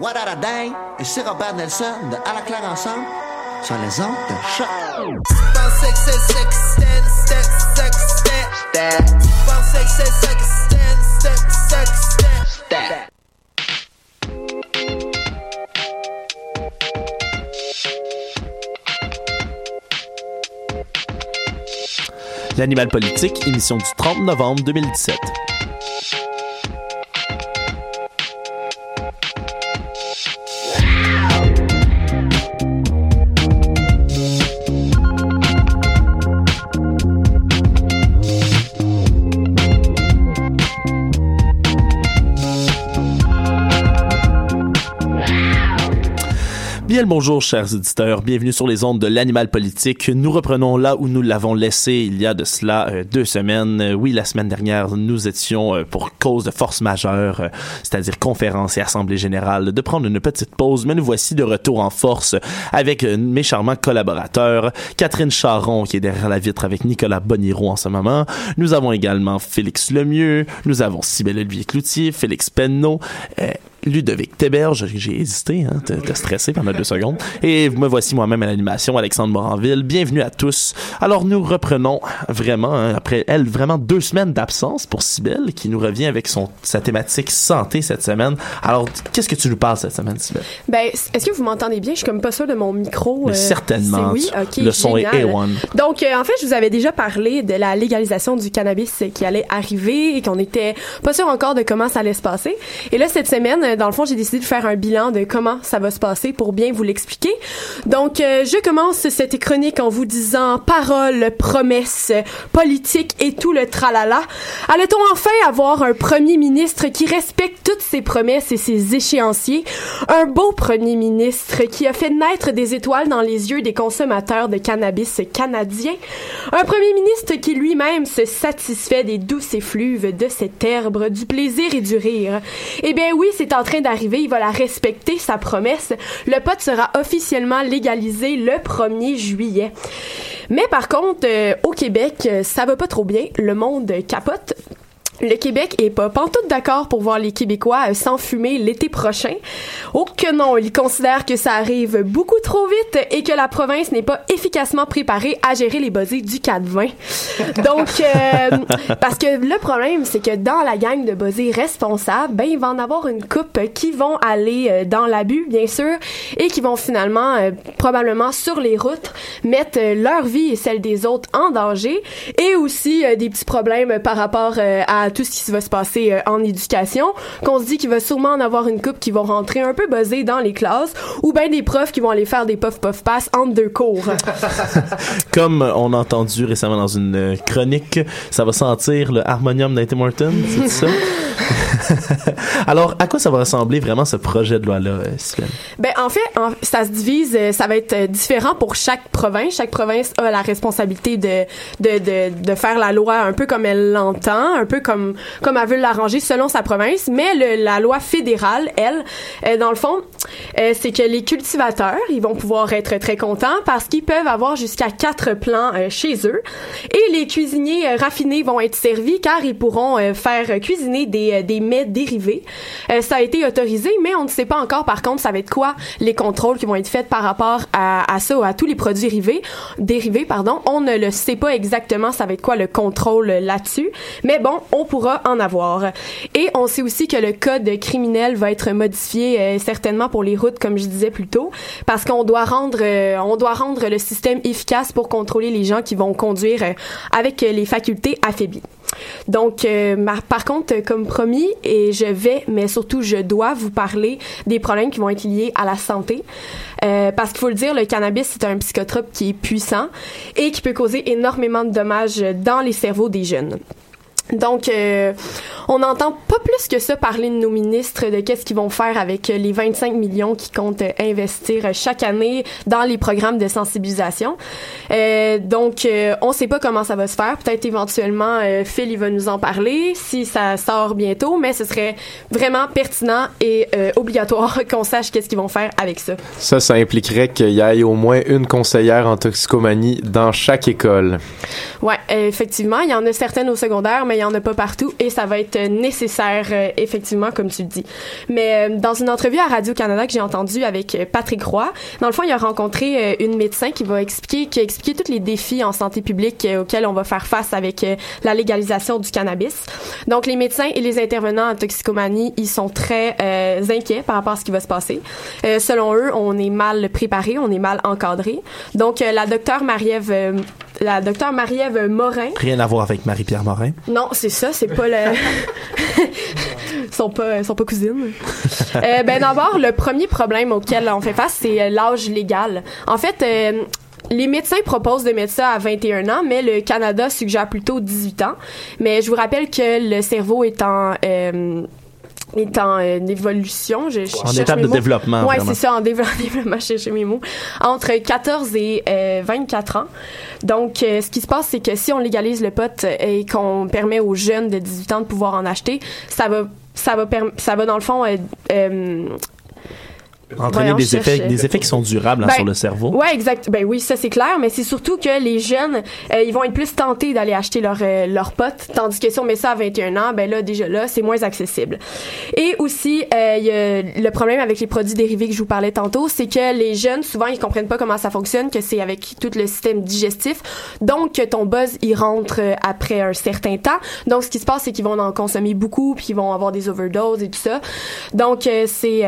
What a Dang et c'est Robert Nelson de À la claire ensemble sur les ondes de choc. L'animal politique, émission du 30 novembre 2017. Bien bonjour, chers auditeurs. Bienvenue sur les ondes de l'animal politique. Nous reprenons là où nous l'avons laissé il y a de cela euh, deux semaines. Euh, oui, la semaine dernière, nous étions euh, pour cause de force majeure, c'est-à-dire conférence et assemblée générale, de prendre une petite pause. Mais nous voici de retour en force avec mes charmants collaborateurs. Catherine Charon, qui est derrière la vitre avec Nicolas Boniro en ce moment. Nous avons également Félix Lemieux. Nous avons Cybelle Olivier Cloutier, Félix Penneau. Ludovic Téberge, j'ai hésité, hein, t'as stressé pendant deux secondes. Et me voici moi-même à l'animation, Alexandre Moranville. Bienvenue à tous. Alors nous reprenons vraiment, hein, après elle, vraiment deux semaines d'absence pour Cybelle, qui nous revient avec son, sa thématique santé cette semaine. Alors, qu'est-ce que tu nous parles cette semaine, Cybelle? Ben, est-ce que vous m'entendez bien? Je suis comme pas sûre de mon micro. Euh, certainement, Oui, ok. le son est génial. A1. Donc, euh, en fait, je vous avais déjà parlé de la légalisation du cannabis qui allait arriver et qu'on était pas sûr encore de comment ça allait se passer. Et là, cette semaine, dans le fond, j'ai décidé de faire un bilan de comment ça va se passer pour bien vous l'expliquer. Donc, euh, je commence cette chronique en vous disant paroles, promesses, politique et tout le tralala. Allait-on enfin avoir un premier ministre qui respecte toutes ses promesses et ses échéanciers? Un beau premier ministre qui a fait naître des étoiles dans les yeux des consommateurs de cannabis canadiens? Un premier ministre qui lui-même se satisfait des douces effluves de cette herbe, du plaisir et du rire? Eh bien oui, c'est en train d'arriver, il va la respecter, sa promesse. Le pot sera officiellement légalisé le 1er juillet. Mais par contre, euh, au Québec, euh, ça va pas trop bien. Le monde capote. Le Québec est pas pantoute d'accord pour voir les Québécois euh, s'enfumer l'été prochain. Oh que non, ils considèrent que ça arrive beaucoup trop vite et que la province n'est pas efficacement préparée à gérer les buzzés du 4-20. Donc, euh, parce que le problème, c'est que dans la gang de buzzés responsables, ben, il va en avoir une coupe qui vont aller euh, dans l'abus, bien sûr, et qui vont finalement, euh, probablement sur les routes, mettre leur vie et celle des autres en danger, et aussi euh, des petits problèmes par rapport euh, à tout ce qui va se passer euh, en éducation, qu'on se dit qu'il va sûrement en avoir une coupe qui vont rentrer un peu buzzés dans les classes, ou bien des profs qui vont aller faire des puff puff pass entre deux cours. Comme on a entendu récemment dans une chronique, ça va sentir le harmonium Morton, c'est ça? Alors, à quoi ça va ressembler vraiment ce projet de loi-là, euh, Sylvain? Ben en fait, ça se divise, euh, ça va être euh, différent pour chaque province. Chaque province a la responsabilité de de, de, faire la loi un peu comme elle l'entend, un peu comme comme elle veut l'arranger selon sa province. Mais la loi fédérale, elle, dans le fond, c'est que les cultivateurs, ils vont pouvoir être très contents parce qu'ils peuvent avoir jusqu'à quatre plants chez eux. Et les cuisiniers raffinés vont être servis car ils pourront faire cuisiner des, euh, des mets dérivés Euh, ça a été autorisé, mais on ne sait pas encore, par contre, ça va être quoi les contrôles qui vont être faits par rapport à, ça, à tous les produits dérivés, pardon. On ne le sait pas exactement, ça va être quoi le contrôle là-dessus, mais bon, on pourra en avoir. Et on sait aussi que le code criminel va être modifié euh, certainement pour les routes, comme je disais plus tôt, parce qu'on doit rendre, on doit rendre le système efficace pour contrôler les gens qui vont conduire avec les facultés affaiblies. Donc, par contre, comme promis, et je vais, mais surtout je dois vous parler des problèmes qui vont être liés à la santé. parce qu'il faut le dire, le cannabis, c'est un psychotrope qui est puissant et qui peut causer énormément de dommages dans les cerveaux des jeunes. Donc, euh, on n'entend pas plus que ça parler de nos ministres, de qu'est-ce qu'ils vont faire avec les 25 millions qu'ils comptent investir chaque année dans les programmes de sensibilisation. Euh, donc, euh, on ne sait pas comment ça va se faire. Peut-être éventuellement, Phil, il va nous en parler si ça sort bientôt, mais ce serait vraiment pertinent et obligatoire qu'on sache qu'est-ce qu'ils vont faire avec ça. Ça, ça impliquerait qu'il y ait au moins une conseillère en toxicomanie dans chaque école. Ouais, effectivement, il y en a certaines au secondaire, mais il y en a pas partout et ça va être nécessaire euh, effectivement comme tu le dis. Mais euh, dans une entrevue à Radio Canada que j'ai entendue avec euh, Patrick Roy, dans le fond, il a rencontré une médecin qui va expliquer qui a expliqué tous les défis en santé publique auxquels on va faire face avec la légalisation du cannabis. Donc les médecins et les intervenants en toxicomanie, ils sont très inquiets par rapport à ce qui va se passer. selon eux, on est mal préparé, on est mal encadré. Donc la docteure Marie-Ève la docteure Marie-Ève Morin. Rien à voir avec Marie-Pierre Morin. Non, c'est ça, c'est pas le. sont pas, sont pas cousines. euh, ben d'abord, le premier problème auquel on fait face, c'est euh, l'âge légal. En fait. Euh, les médecins proposent de mettre ça à 21 ans, mais le Canada suggère plutôt 18 ans. Mais je vous rappelle que le cerveau est en euh, est en euh, évolution. Je, en étape de développement. Oui, c'est ça, en, développement, je cherche mes mots. Entre 14 et 24 euh, ans. Donc, euh, ce qui se passe, c'est que si on légalise le pot et qu'on permet aux jeunes de 18 ans de pouvoir en acheter, ça va ça va ça va dans le fond entraîner des effets, des effets qui sont durables hein, ben, sur le cerveau. Ouais, exact. Ben oui, ça c'est clair, mais c'est surtout que les jeunes, euh, ils vont être plus tentés d'aller acheter leur euh, leur pote, tandis que si on met ça à 21 ans, ben là déjà là, c'est moins accessible. Et aussi, euh, y a le problème avec les produits dérivés que je vous parlais tantôt, c'est que les jeunes souvent ils comprennent pas comment ça fonctionne, que c'est avec tout le système digestif, donc que ton buzz il rentre après un certain temps. Donc ce qui se passe, c'est qu'ils vont en consommer beaucoup, puis ils vont avoir des overdoses et tout ça. Donc c'est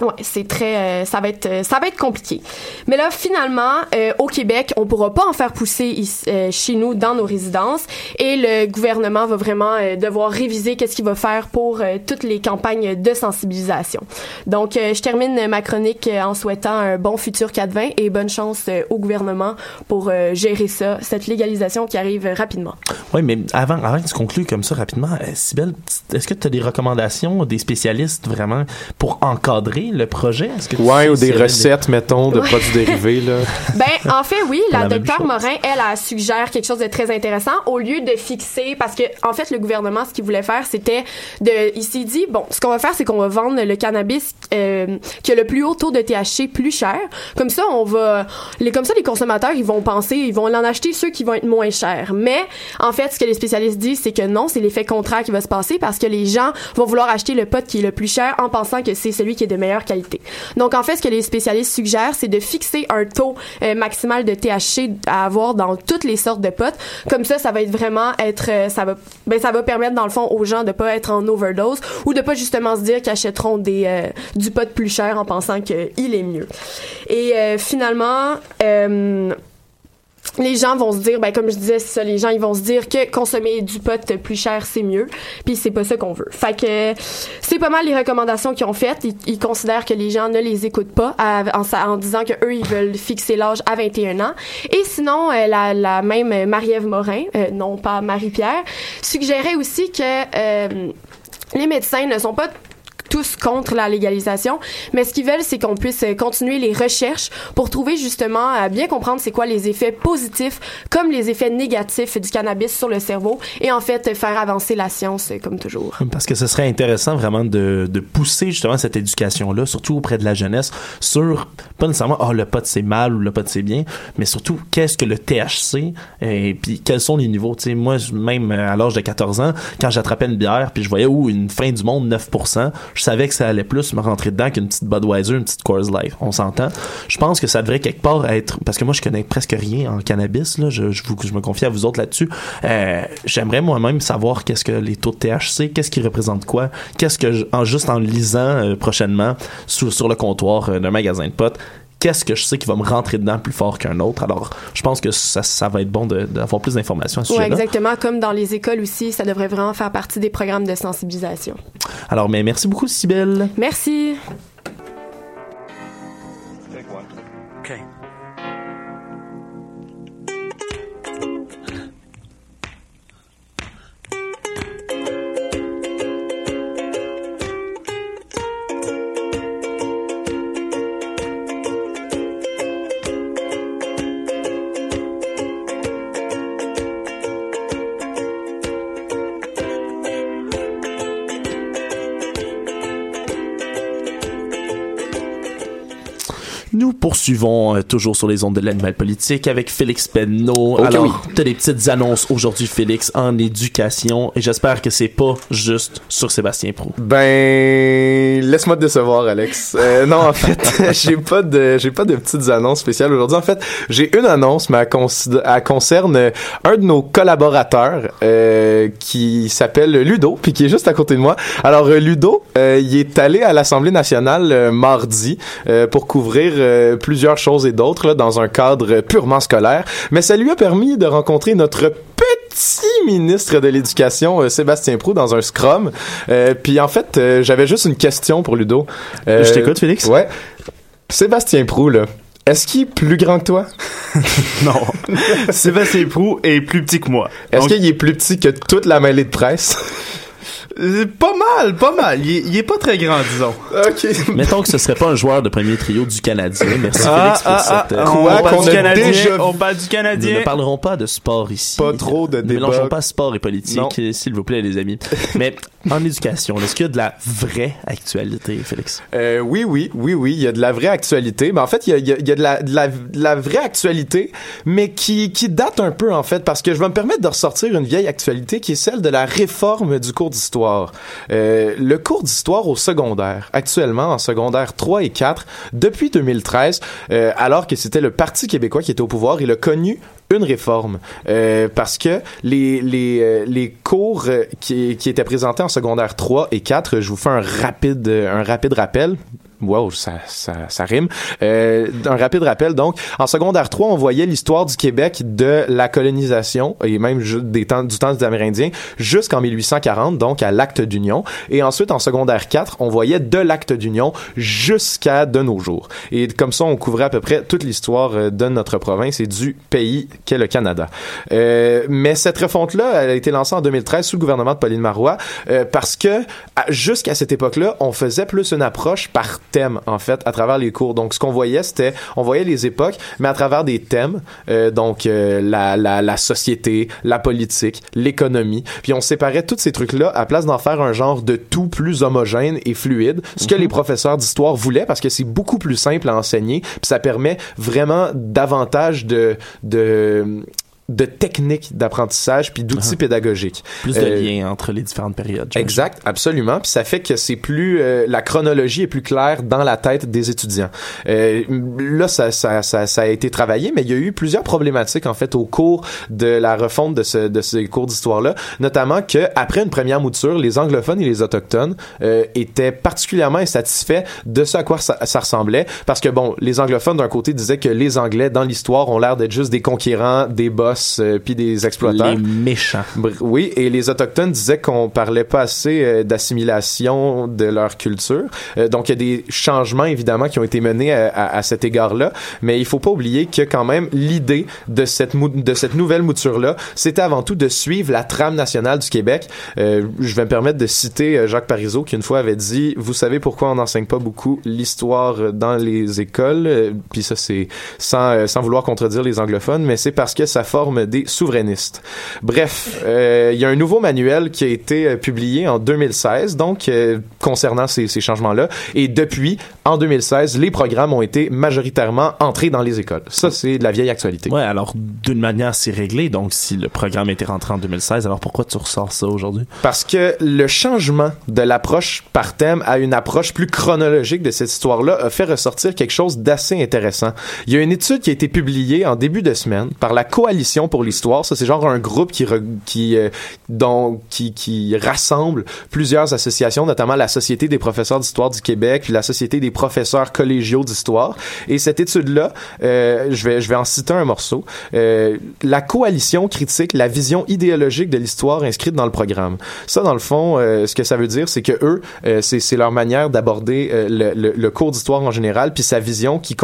Ouais, c'est très, euh, ça va être, euh, ça va être compliqué. Mais là, finalement, euh, au Québec, on pourra pas en faire pousser chez nous dans nos résidences, et le gouvernement va vraiment devoir réviser qu'est-ce qu'il va faire pour toutes les campagnes de sensibilisation. Donc, je termine ma chronique en souhaitant un bon futur 420 et bonne chance au gouvernement pour gérer ça, cette légalisation qui arrive rapidement. Oui, mais avant, avant que tu conclues comme ça rapidement, Sybelle, est-ce que tu as des recommandations des spécialistes vraiment pour encadrer le projet? Est-ce que ouais, ou des recettes, mettons, de produits dérivés, là. Ben, en fait, oui, la, docteure Morin, elle, elle suggère quelque chose de très intéressant. Au lieu de fixer, parce que, en fait, le gouvernement, ce qu'il voulait faire, c'était de, il s'est dit, bon, ce qu'on va faire, c'est qu'on va vendre le cannabis, euh, qui a le plus haut taux de THC plus cher. Comme ça, on va, les, comme ça, les consommateurs, ils vont penser, ils vont en acheter ceux qui vont être moins chers. Mais, en fait, ce que les spécialistes disent, c'est que non, c'est l'effet contraire qui va se passer parce que les gens vont vouloir acheter le pot qui est le plus cher en pensant que c'est celui qui est de meilleure qualité. Donc en fait, ce que les spécialistes suggèrent, c'est de fixer un taux euh, maximal de THC à avoir dans toutes les sortes de potes. Comme ça, ça va être vraiment être, euh, ça va, ben ça va permettre dans le fond aux gens de pas être en overdose ou de pas justement se dire qu'ils achèteront des euh, du pot plus cher en pensant qu'il est mieux. Et finalement les gens vont se dire, ben comme je disais, ça, les gens ils vont se dire que consommer du pot plus cher c'est mieux, puis c'est pas ça qu'on veut. Fait que c'est pas mal les recommandations qu'ils ont faites. Ils, considèrent que les gens ne les écoutent pas en, disant que eux ils veulent fixer l'âge à 21 ans. Et sinon, euh, la, la, même Marie-Ève Morin, euh, non pas Marie-Pierre, suggérait aussi que euh, les médecins ne sont pas tous contre la légalisation, mais ce qu'ils veulent, c'est qu'on puisse continuer les recherches pour trouver justement à bien comprendre c'est quoi les effets positifs comme les effets négatifs du cannabis sur le cerveau et en fait faire avancer la science comme toujours. Parce que ce serait intéressant vraiment de, pousser justement cette éducation-là, surtout auprès de la jeunesse, sur pas nécessairement oh le pot c'est mal ou le pot c'est bien, mais surtout qu'est-ce que le THC et puis quels sont les niveaux? Sais, moi même à l'âge de 14 ans, quand j'attrapais une bière puis je voyais où une fin du monde 9%, je savais que ça allait plus me rentrer dedans qu'une petite Budweiser, une petite Coors. On s'entend. Je pense que ça devrait quelque part être parce que moi je connais presque rien en cannabis là, je, je, vous, je me confie à vous autres là-dessus. Euh, j'aimerais moi-même savoir qu'est-ce que les taux de THC, qu'est-ce qui représente quoi, qu'est-ce que en juste en lisant euh, prochainement sur, sur le comptoir euh, d'un magasin de potes qu'est-ce que je sais qui va me rentrer dedans plus fort qu'un autre? Alors, je pense que ça, ça va être bon d'avoir plus d'informations à ce sujet-là. Oui, exactement. Comme dans les écoles aussi, ça devrait vraiment faire partie des programmes de sensibilisation. Alors, mais merci beaucoup, Sibelle. Merci. Poursuivons euh, toujours sur les ondes de l'animal politique avec Félix Penneau. Ok, Alors, oui. t'as des petites annonces aujourd'hui, Félix, en éducation, et j'espère que c'est pas juste sur Sébastien Prou. Ben, laisse-moi te décevoir, Alex. Euh, non, en fait, j'ai pas de, j'ai pas de petites annonces spéciales aujourd'hui. En fait, j'ai une annonce, mais elle, elle concerne euh, un de nos collaborateurs euh, qui s'appelle Ludo, puis qui est juste à côté de moi. Alors, euh, Ludo, euh, il est allé à l'Assemblée nationale mardi euh, pour couvrir euh, plusieurs choses et d'autres là, dans un cadre purement scolaire. Mais ça lui a permis de rencontrer notre petit ministre de l'Éducation, euh, Sébastien Prou, dans un scrum. Euh, puis en fait, euh, j'avais juste une question pour Ludo. Euh, Je t'écoute, Félix. Ouais. Sébastien Prou, là, est-ce qu'il est plus grand que toi? Non. Sébastien Prou est plus petit que moi. Est-ce Donc, qu'il est plus petit que toute la mêlée de presse? Pas mal, pas mal. Il est, il est pas très grand, disons. ok. Mettons que ce serait pas un joueur de premier trio du Canadien. Merci Ah, Félix pour ah, cette... ah, euh, on Quoi parle qu'on du a Canadien. déjà On parle du Nous Canadien. ne parlerons pas de sport ici. Pas trop de Ne débats. mélangeons pas sport et politique, s'il vous plaît, les amis. Mais en éducation, est-ce qu'il y a de la vraie actualité, Félix? Euh, oui, oui, oui, oui, il y a de la vraie actualité. Mais en fait, il y a, il y a- il y a de, la, de, la, de la vraie actualité, mais qui, qui date un peu, en fait, parce que je vais me permettre de ressortir une vieille actualité qui est celle de la réforme du cours d'histoire. Euh, le cours d'histoire au secondaire, actuellement en secondaire 3 et 4, depuis 2013, euh, alors que c'était le Parti québécois qui était au pouvoir, il a connu une réforme euh, parce que les cours qui étaient présentés en secondaire 3 et 4, je vous fais un rapide un rapide rappel. Wow, ça, ça, rime. Euh, un rapide rappel, donc. En secondaire 3, on voyait l'histoire du Québec de la colonisation, et même du temps des Amérindiens, jusqu'en 1840, donc à l'acte d'union. Et ensuite, en secondaire 4, on voyait de l'acte d'union jusqu'à de nos jours. Et comme ça, on couvrait à peu près toute l'histoire euh, de notre province et du pays qu'est le Canada. Euh, mais cette refonte-là, elle a été lancée en 2013 sous le gouvernement de Pauline Marois, parce que jusqu'à cette époque-là, on faisait plus une approche par thème, en fait, à travers les cours. Donc, ce qu'on voyait, c'était, on voyait les époques, mais à travers des thèmes, euh, donc euh, la, la, la société, la politique, l'économie. Puis on séparait tous ces trucs-là à place d'en faire un genre de tout plus homogène et fluide, ce que les professeurs d'histoire voulaient, parce que c'est beaucoup plus simple à enseigner, puis ça permet vraiment davantage de... de de techniques d'apprentissage puis d'outils pédagogiques. Plus de Euh, liens entre les différentes périodes. Exact, absolument. Puis ça fait que c'est plus euh, la chronologie est plus claire dans la tête des étudiants. Euh, là, ça, ça, ça, ça a été travaillé, mais il y a eu plusieurs problématiques en fait au cours de la refonte de, ce, de ces cours d'histoire-là, notamment que après une première mouture, les anglophones et les autochtones euh, étaient particulièrement insatisfaits de ce à quoi ça, ça ressemblait, parce que bon, les anglophones d'un côté disaient que les Anglais dans l'histoire ont l'air d'être juste des conquérants, des boss boss euh, puis des exploiteurs. Les méchants. Oui, et les autochtones disaient qu'on parlait pas assez euh, d'assimilation de leur culture. Euh, donc il y a des changements évidemment qui ont été menés à, à, à cet égard-là, mais il faut pas oublier que quand même l'idée de cette de cette nouvelle mouture là, c'était avant tout de suivre la trame nationale du Québec. je vais me permettre de citer Jacques Parizeau qui une fois avait dit "Vous savez pourquoi on n'enseigne pas beaucoup l'histoire dans les écoles Puis ça c'est sans sans vouloir contredire les anglophones, mais c'est parce que ça forme des souverainistes. Bref, euh, il y a un nouveau manuel qui a été euh, publié en 2016, donc euh, concernant ces, ces changements-là. Et depuis, en 2016, les programmes ont été majoritairement entrés dans les écoles. Ça, c'est de la vieille actualité. Ouais, alors d'une manière, c'est réglé. Donc, si le programme était rentré en 2016, alors pourquoi tu ressors ça aujourd'hui? Parce que le changement de l'approche par thème à une approche plus chronologique de cette histoire-là a fait ressortir quelque chose d'assez intéressant. Il y a une étude qui a été publiée en début de semaine par la Coalition pour l'histoire. Ça, c'est genre un groupe qui, qui, euh, qui, qui rassemble plusieurs associations, notamment la Société des professeurs d'histoire du Québec, puis la Société des professeurs collégiaux d'histoire. Et cette étude-là, euh, je, vais, je vais en citer un morceau. Euh, la Coalition critique la vision idéologique de l'histoire inscrite dans le programme. Ça, dans le fond, euh, ce que ça veut dire, c'est que eux, c'est leur manière d'aborder le, le, cours d'histoire en général, puis sa vision qui,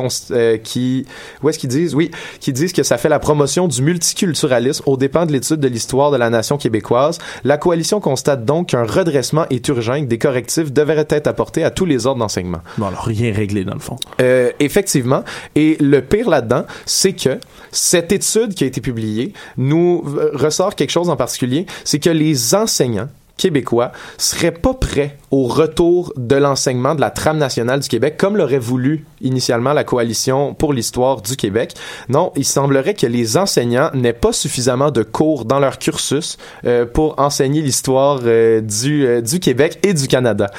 qui où est-ce qu'ils disent, oui, qui disent que ça fait la promotion du multiculturalisme aux dépens de l'étude de l'histoire de la nation québécoise. La coalition constate donc qu'un redressement est urgent et que des correctifs devraient être apportés à tous les ordres d'enseignement. Bon, alors rien réglé dans le fond. Euh, effectivement. Et le pire là-dedans, c'est que cette étude qui a été publiée nous ressort quelque chose en particulier, c'est que les enseignants québécois seraient pas prêts au retour de l'enseignement de la trame nationale du Québec, comme l'aurait voulu initialement la coalition pour l'histoire du Québec. Non, il semblerait que les enseignants n'aient pas suffisamment de cours dans leur cursus euh, pour enseigner l'histoire euh, du, euh, du Québec et du Canada.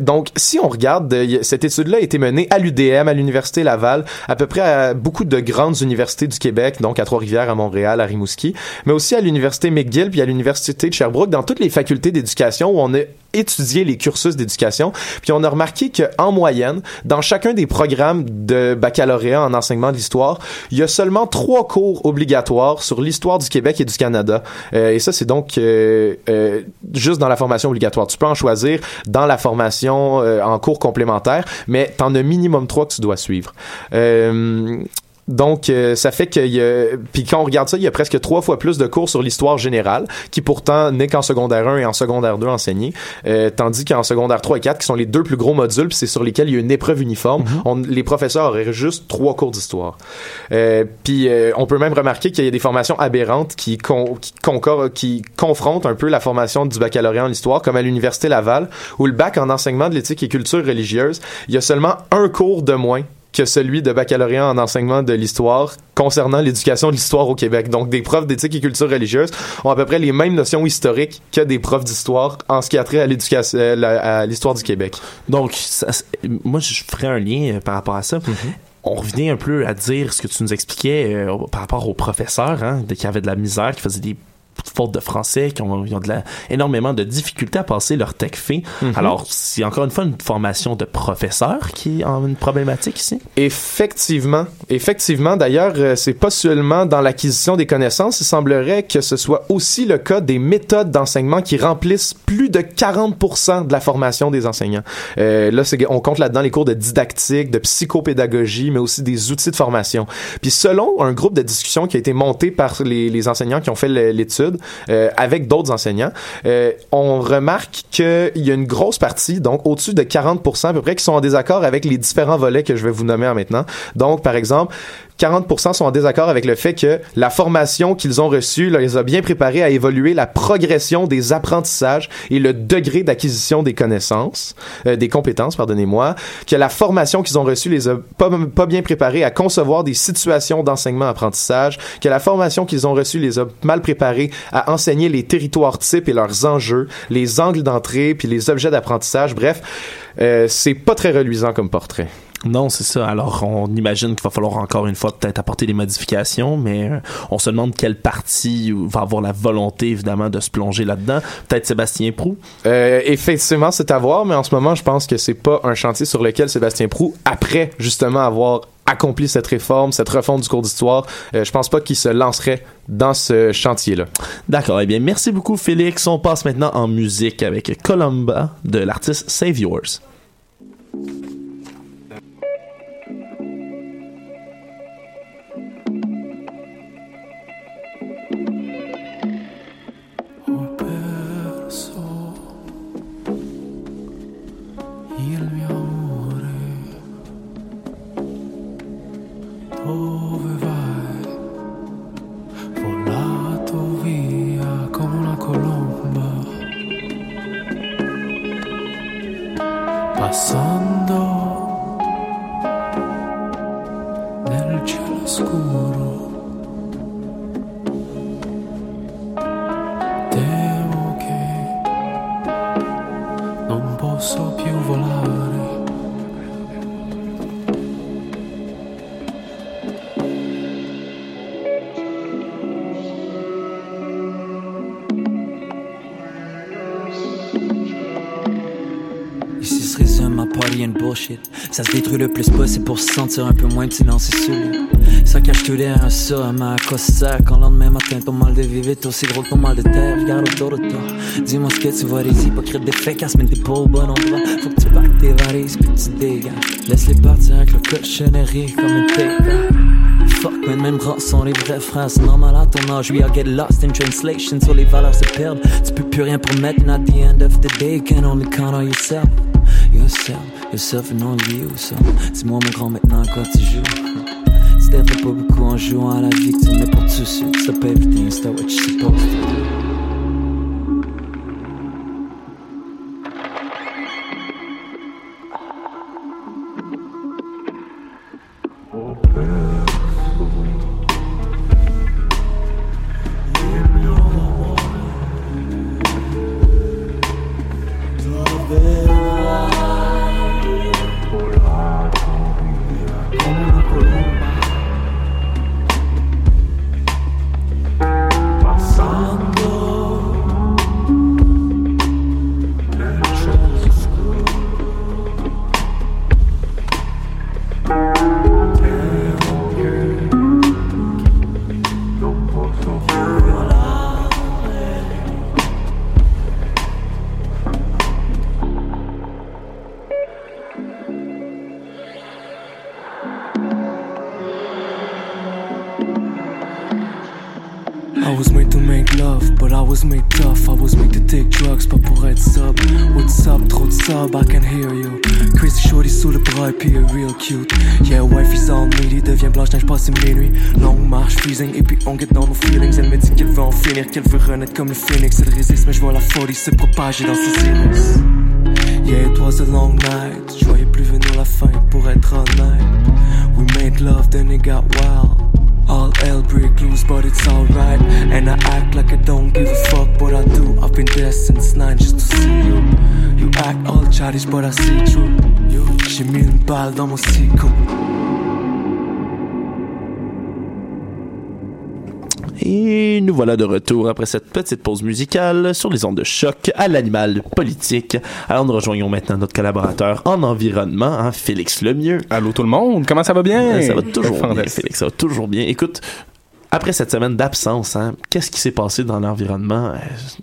Donc, si on regarde, cette étude-là a été menée à l'UDM, à l'Université Laval, à peu près à beaucoup de grandes universités du Québec, donc à Trois-Rivières, à Montréal, à Rimouski, mais aussi à l'Université McGill puis à l'Université de Sherbrooke, dans toutes les facultés d'éducation où on a étudié les cursus d'éducation, puis on a remarqué qu'en moyenne, dans chacun des programmes de baccalauréat en enseignement de l'histoire, il y a seulement trois cours obligatoires sur l'histoire du Québec et du Canada. Euh, et ça, c'est donc euh, euh, juste dans la formation obligatoire. Tu peux en choisir dans la formation en cours complémentaire, mais t'en as minimum trois que tu dois suivre. Donc, euh, ça fait a... Puis quand on regarde ça, il y a presque trois fois plus de cours sur l'histoire générale, qui pourtant n'est qu'en secondaire 1 et en secondaire 2 enseignés, euh, tandis qu'en secondaire 3 et 4, qui sont les deux plus gros modules, puis c'est sur lesquels il y a une épreuve uniforme, on, les professeurs auraient juste trois cours d'histoire. Euh, puis euh, on peut même remarquer qu'il y a des formations aberrantes qui, con, qui, concor- qui confrontent un peu la formation du baccalauréat en histoire, comme à l'Université Laval, où le bac en enseignement de l'éthique et culture religieuse, il y a seulement un cours de moins que celui de baccalauréat en enseignement de l'histoire concernant l'éducation de l'histoire au Québec. Donc, des profs d'éthique et culture religieuse ont à peu près les mêmes notions historiques que des profs d'histoire en ce qui a trait à à l'histoire du Québec. Donc, ça, moi, je ferais un lien euh, par rapport à ça. Mm-hmm. On revient un peu à dire ce que tu nous expliquais euh, par rapport aux professeurs, hein, qui avaient de la misère, qui faisaient des fautes de français, qui ont, ils ont de la, énormément de difficultés à passer leur tech fait. Mhm. Alors, c'est encore une fois une formation de professeur qui est une problématique ici. Effectivement. Effectivement. D'ailleurs, euh, c'est pas seulement dans l'acquisition des connaissances. Il semblerait que ce soit aussi le cas des méthodes d'enseignement qui remplissent plus de 40% de la formation des enseignants. Euh, là, on compte là-dedans les cours de didactique, de psychopédagogie, mais aussi des outils de formation. Puis selon un groupe de discussion qui a été monté par les, les enseignants qui ont fait l'étude, euh, avec d'autres enseignants, euh, on remarque qu'il y a une grosse partie, donc au-dessus de 40% à peu près, qui sont en désaccord avec les différents volets que je vais vous nommer en maintenant. Donc, par exemple, 40% sont en désaccord avec le fait que la formation qu'ils ont reçue les a bien préparés à évoluer la progression des apprentissages et le degré d'acquisition des connaissances, euh, des compétences, pardonnez-moi, que la formation qu'ils ont reçue les a pas, pas bien préparés à concevoir des situations d'enseignement-apprentissage, que la formation qu'ils ont reçue les a mal préparés à enseigner les territoires types et leurs enjeux, les angles d'entrée puis les objets d'apprentissage. Bref, euh, c'est pas très reluisant comme portrait. Non, c'est ça. Alors, on imagine qu'il va falloir encore une fois peut-être apporter des modifications, mais euh, on se demande quelle partie va avoir la volonté, évidemment, de se plonger là-dedans. Peut-être Sébastien Prou? Euh, effectivement, c'est à voir, mais en ce moment, je pense que c'est pas un chantier sur lequel Sébastien Prou, après justement avoir accompli cette réforme, cette refonte du cours d'histoire, euh, je pense pas qu'il se lancerait dans ce chantier-là. D'accord. Eh bien, merci beaucoup, Félix. On passe maintenant en musique avec Columba de l'artiste Save Yours. Ça se détruit le plus possible pour se sentir un peu moins de silence et seul. Ça cache tout l'air, ça à ma ça Quand le lendemain matin, ton mal de vivre est aussi gros que ton mal de terre. Regarde autour de toi. Dis-moi ce que tu vois des hypocrites des casse, mais t'es pas au bon endroit. Faut que tu parques tes varices, puis tu dégages. Laisse-les partir avec le cochonnerie comme une tête. Fuck, mais même bras sont les vrais frères. C'est normal à ton âge, we all get lost in translation. Sur les valeurs se perdent. Tu peux plus rien promettre, and at the end of the day, you can only count on yourself. Yourself, yourself and only you. So, dis-moi mon grand maintenant à quoi tu joues? C'était pas beaucoup en jouant à la victime, mais pour ceux qui stop everything, stop what you're supposed to do. Qu'elle veut renaître comme le phoenix. Elle résiste, mais je vois la folie se propager dans ses iris. Yeah, it was a long night. Je voyais plus venir la fin pour être honnête. We made love, then it got wild. All hell break loose, but it's alright. And I act like I don't give a fuck, but I do. I've been there since nine just to see you. You act all childish, but I see through. J'ai mis une balle dans mon cycle. Et nous voilà de retour après cette petite pause musicale sur les ondes de choc à l'animal politique. Alors nous rejoignons maintenant notre collaborateur en environnement, hein, Félix Lemieux. Allô tout le monde, comment ça va bien? Ça va toujours bien, Félix, ça va toujours bien. Écoute, après cette semaine d'absence, hein, qu'est-ce qui s'est passé dans l'environnement, euh,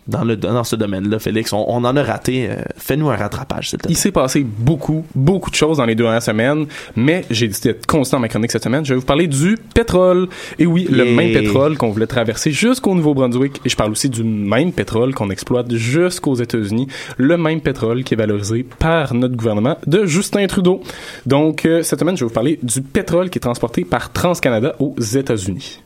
dans, le, dans ce domaine-là, Félix? On, en a raté. Euh, fais-nous un rattrapage, s'il te plaît. Il s'est passé beaucoup, beaucoup de choses dans les deux dernières semaines, mais j'ai décidé d'être constant dans ma chronique cette semaine. Je vais vous parler du pétrole. Et oui, le même pétrole qu'on voulait traverser jusqu'au Nouveau-Brunswick. Et je parle aussi du même pétrole qu'on exploite jusqu'aux États-Unis. Le même pétrole qui est valorisé par notre gouvernement de Justin Trudeau. Donc, euh, cette semaine, je vais vous parler du pétrole qui est transporté par TransCanada aux États-Unis.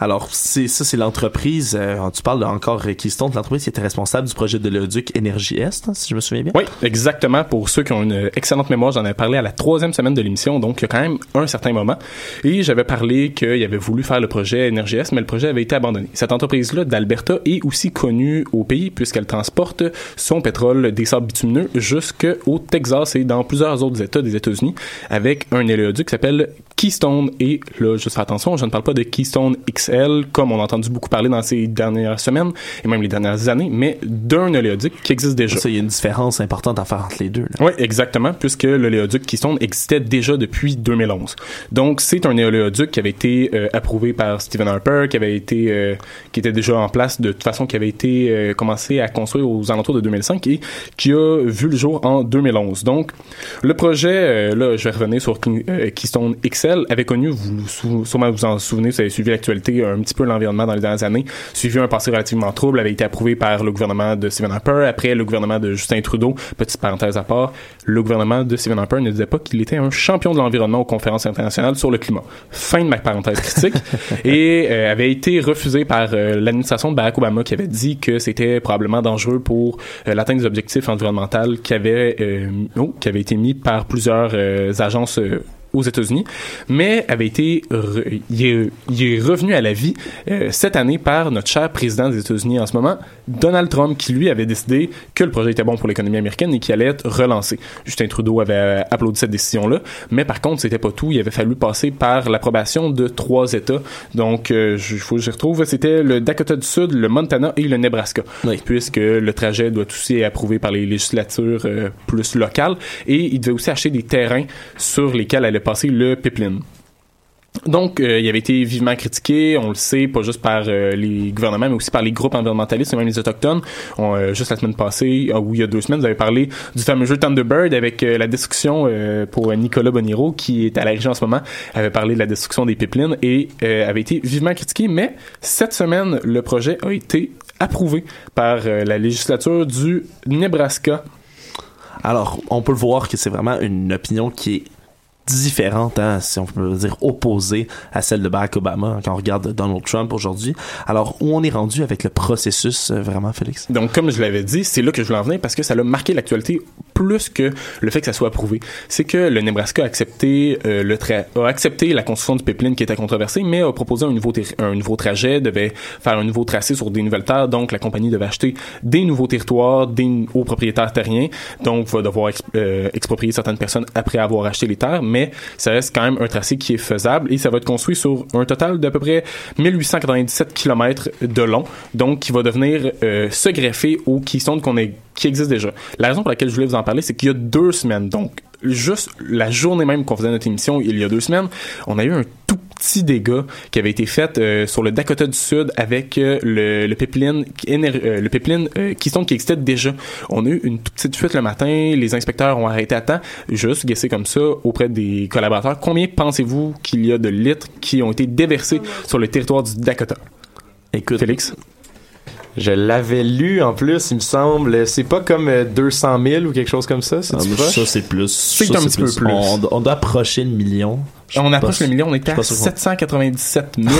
Alors, ça, c'est l'entreprise. Euh, tu parles encore Keystone, l'entreprise qui était responsable du projet de l'Oduc Énergie Est, hein, si je me souviens bien. Oui, exactement. Pour ceux qui ont une excellente mémoire, j'en avais parlé à la troisième semaine de l'émission, donc il y a quand même un certain moment. Et j'avais parlé qu'il avait voulu faire le projet Énergie Est, mais le projet avait été abandonné. Cette entreprise-là d'Alberta est aussi connue au pays puisqu'elle transporte son pétrole des sables bitumineux jusqu'au Texas et dans plusieurs autres États des États-Unis avec un éléoduc qui s'appelle Keystone. Et là, juste faire attention, je ne parle pas de Keystone XL, comme on a entendu beaucoup parler dans ces dernières semaines et même les dernières années, mais d'un oléoduc qui existe déjà. Ça, il y a une différence importante à faire entre les deux. là. Oui, exactement, puisque l'oléoduc Keystone existait déjà depuis 2011. Donc, c'est un oléoduc qui avait été euh, approuvé par Stephen Harper, qui avait été, euh, qui était déjà en place de toute façon, qui avait été euh, commencé à construire aux alentours de 2005 et qui a vu le jour en 2011. Donc, le projet, euh, là, je vais revenir sur euh, Keystone XL, avait connu, vous sûrement vous en souvenez, vous avez suivi l'actualité, un petit peu l'environnement dans les dernières années, suivi un passé relativement trouble, avait été approuvé par le gouvernement de Stephen Harper, après le gouvernement de Justin Trudeau, petite parenthèse à part, le gouvernement de Stephen Harper ne disait pas qu'il était un champion de l'environnement aux conférences internationales sur le climat. Fin de ma parenthèse critique. et euh, avait été refusé par euh, l'administration de Barack Obama qui avait dit que c'était probablement dangereux pour euh, l'atteinte des objectifs environnementaux qui avaient, euh, oh, qui avaient été mis par plusieurs euh, agences euh, aux États-Unis, mais avait été re- il, est, il est revenu à la vie euh, cette année par notre cher président des États-Unis en ce moment, Donald Trump, qui lui avait décidé que le projet était bon pour l'économie américaine et qu'il allait être relancé. Justin Trudeau avait euh, applaudi cette décision-là, mais par contre, c'était pas tout. Il avait fallu passer par l'approbation de trois États. Donc, euh, je- faut que je retrouve, c'était le Dakota du Sud, le Montana et le Nebraska, puisque le trajet doit aussi être approuvé par les législatures euh, plus locales et il devait aussi acheter des terrains sur lesquels allait passer le pipeline. Donc, euh, il avait été vivement critiqué, on le sait, pas juste par euh, les gouvernements, mais aussi par les groupes environnementalistes et même les autochtones. On, euh, juste la semaine passée, ah, ou il y a deux semaines, vous avez parlé du fameux jeu Thunderbird avec la destruction pour Nicolas Boniro, qui est à la région en ce moment, avait parlé de la destruction des pipelines et avait été vivement critiqué. Mais cette semaine, le projet a été approuvé par la législature du Nebraska. Alors, on peut voir que c'est vraiment une opinion qui est différente, hein, si on peut dire opposée à celle de Barack Obama quand on regarde Donald Trump aujourd'hui. Alors, où on est rendu avec le processus, euh, vraiment, Félix? Donc, comme je l'avais dit, c'est là que je voulais en venir parce que ça a marqué l'actualité plus que le fait que ça soit approuvé. C'est que le Nebraska a accepté euh, le tra- a accepté la construction du pipeline qui était controversée, mais a proposé un nouveau trajet, devait faire un nouveau tracé sur des nouvelles terres. Donc, la compagnie devait acheter des nouveaux territoires, aux propriétaires terriens. Donc, va devoir euh, exproprier certaines personnes après avoir acheté les terres, mais ça reste quand même un tracé qui est faisable et ça va être construit sur un total d'à peu près 1897 km de long, donc qui va devenir euh, se greffer au Keystone qu'on est, qui existe déjà. La raison pour laquelle je voulais vous en parler, c'est qu'il y a deux semaines, donc juste la journée même qu'on faisait notre émission, il y a deux semaines, on a eu un tout petit dégât qui avait été fait euh, sur le Dakota du Sud avec euh, le, le pipeline, euh, le pipeline euh, Keystone qui existait déjà. On a eu une toute petite fuite le matin, les inspecteurs ont arrêté à temps. Juste guesser comme ça auprès des collaborateurs. Combien pensez-vous qu'il y a de litres qui ont été déversés sur le territoire du Dakota? Écoute, Félix? Je l'avais lu en plus, il me semble. C'est pas comme euh, 200 000 ou quelque chose comme ça. C'est Ah, ça, c'est plus. C'est un petit peu plus. On, on doit approcher le million. Je On approche le million, on était je à suis pas sûr qu'on- 797 000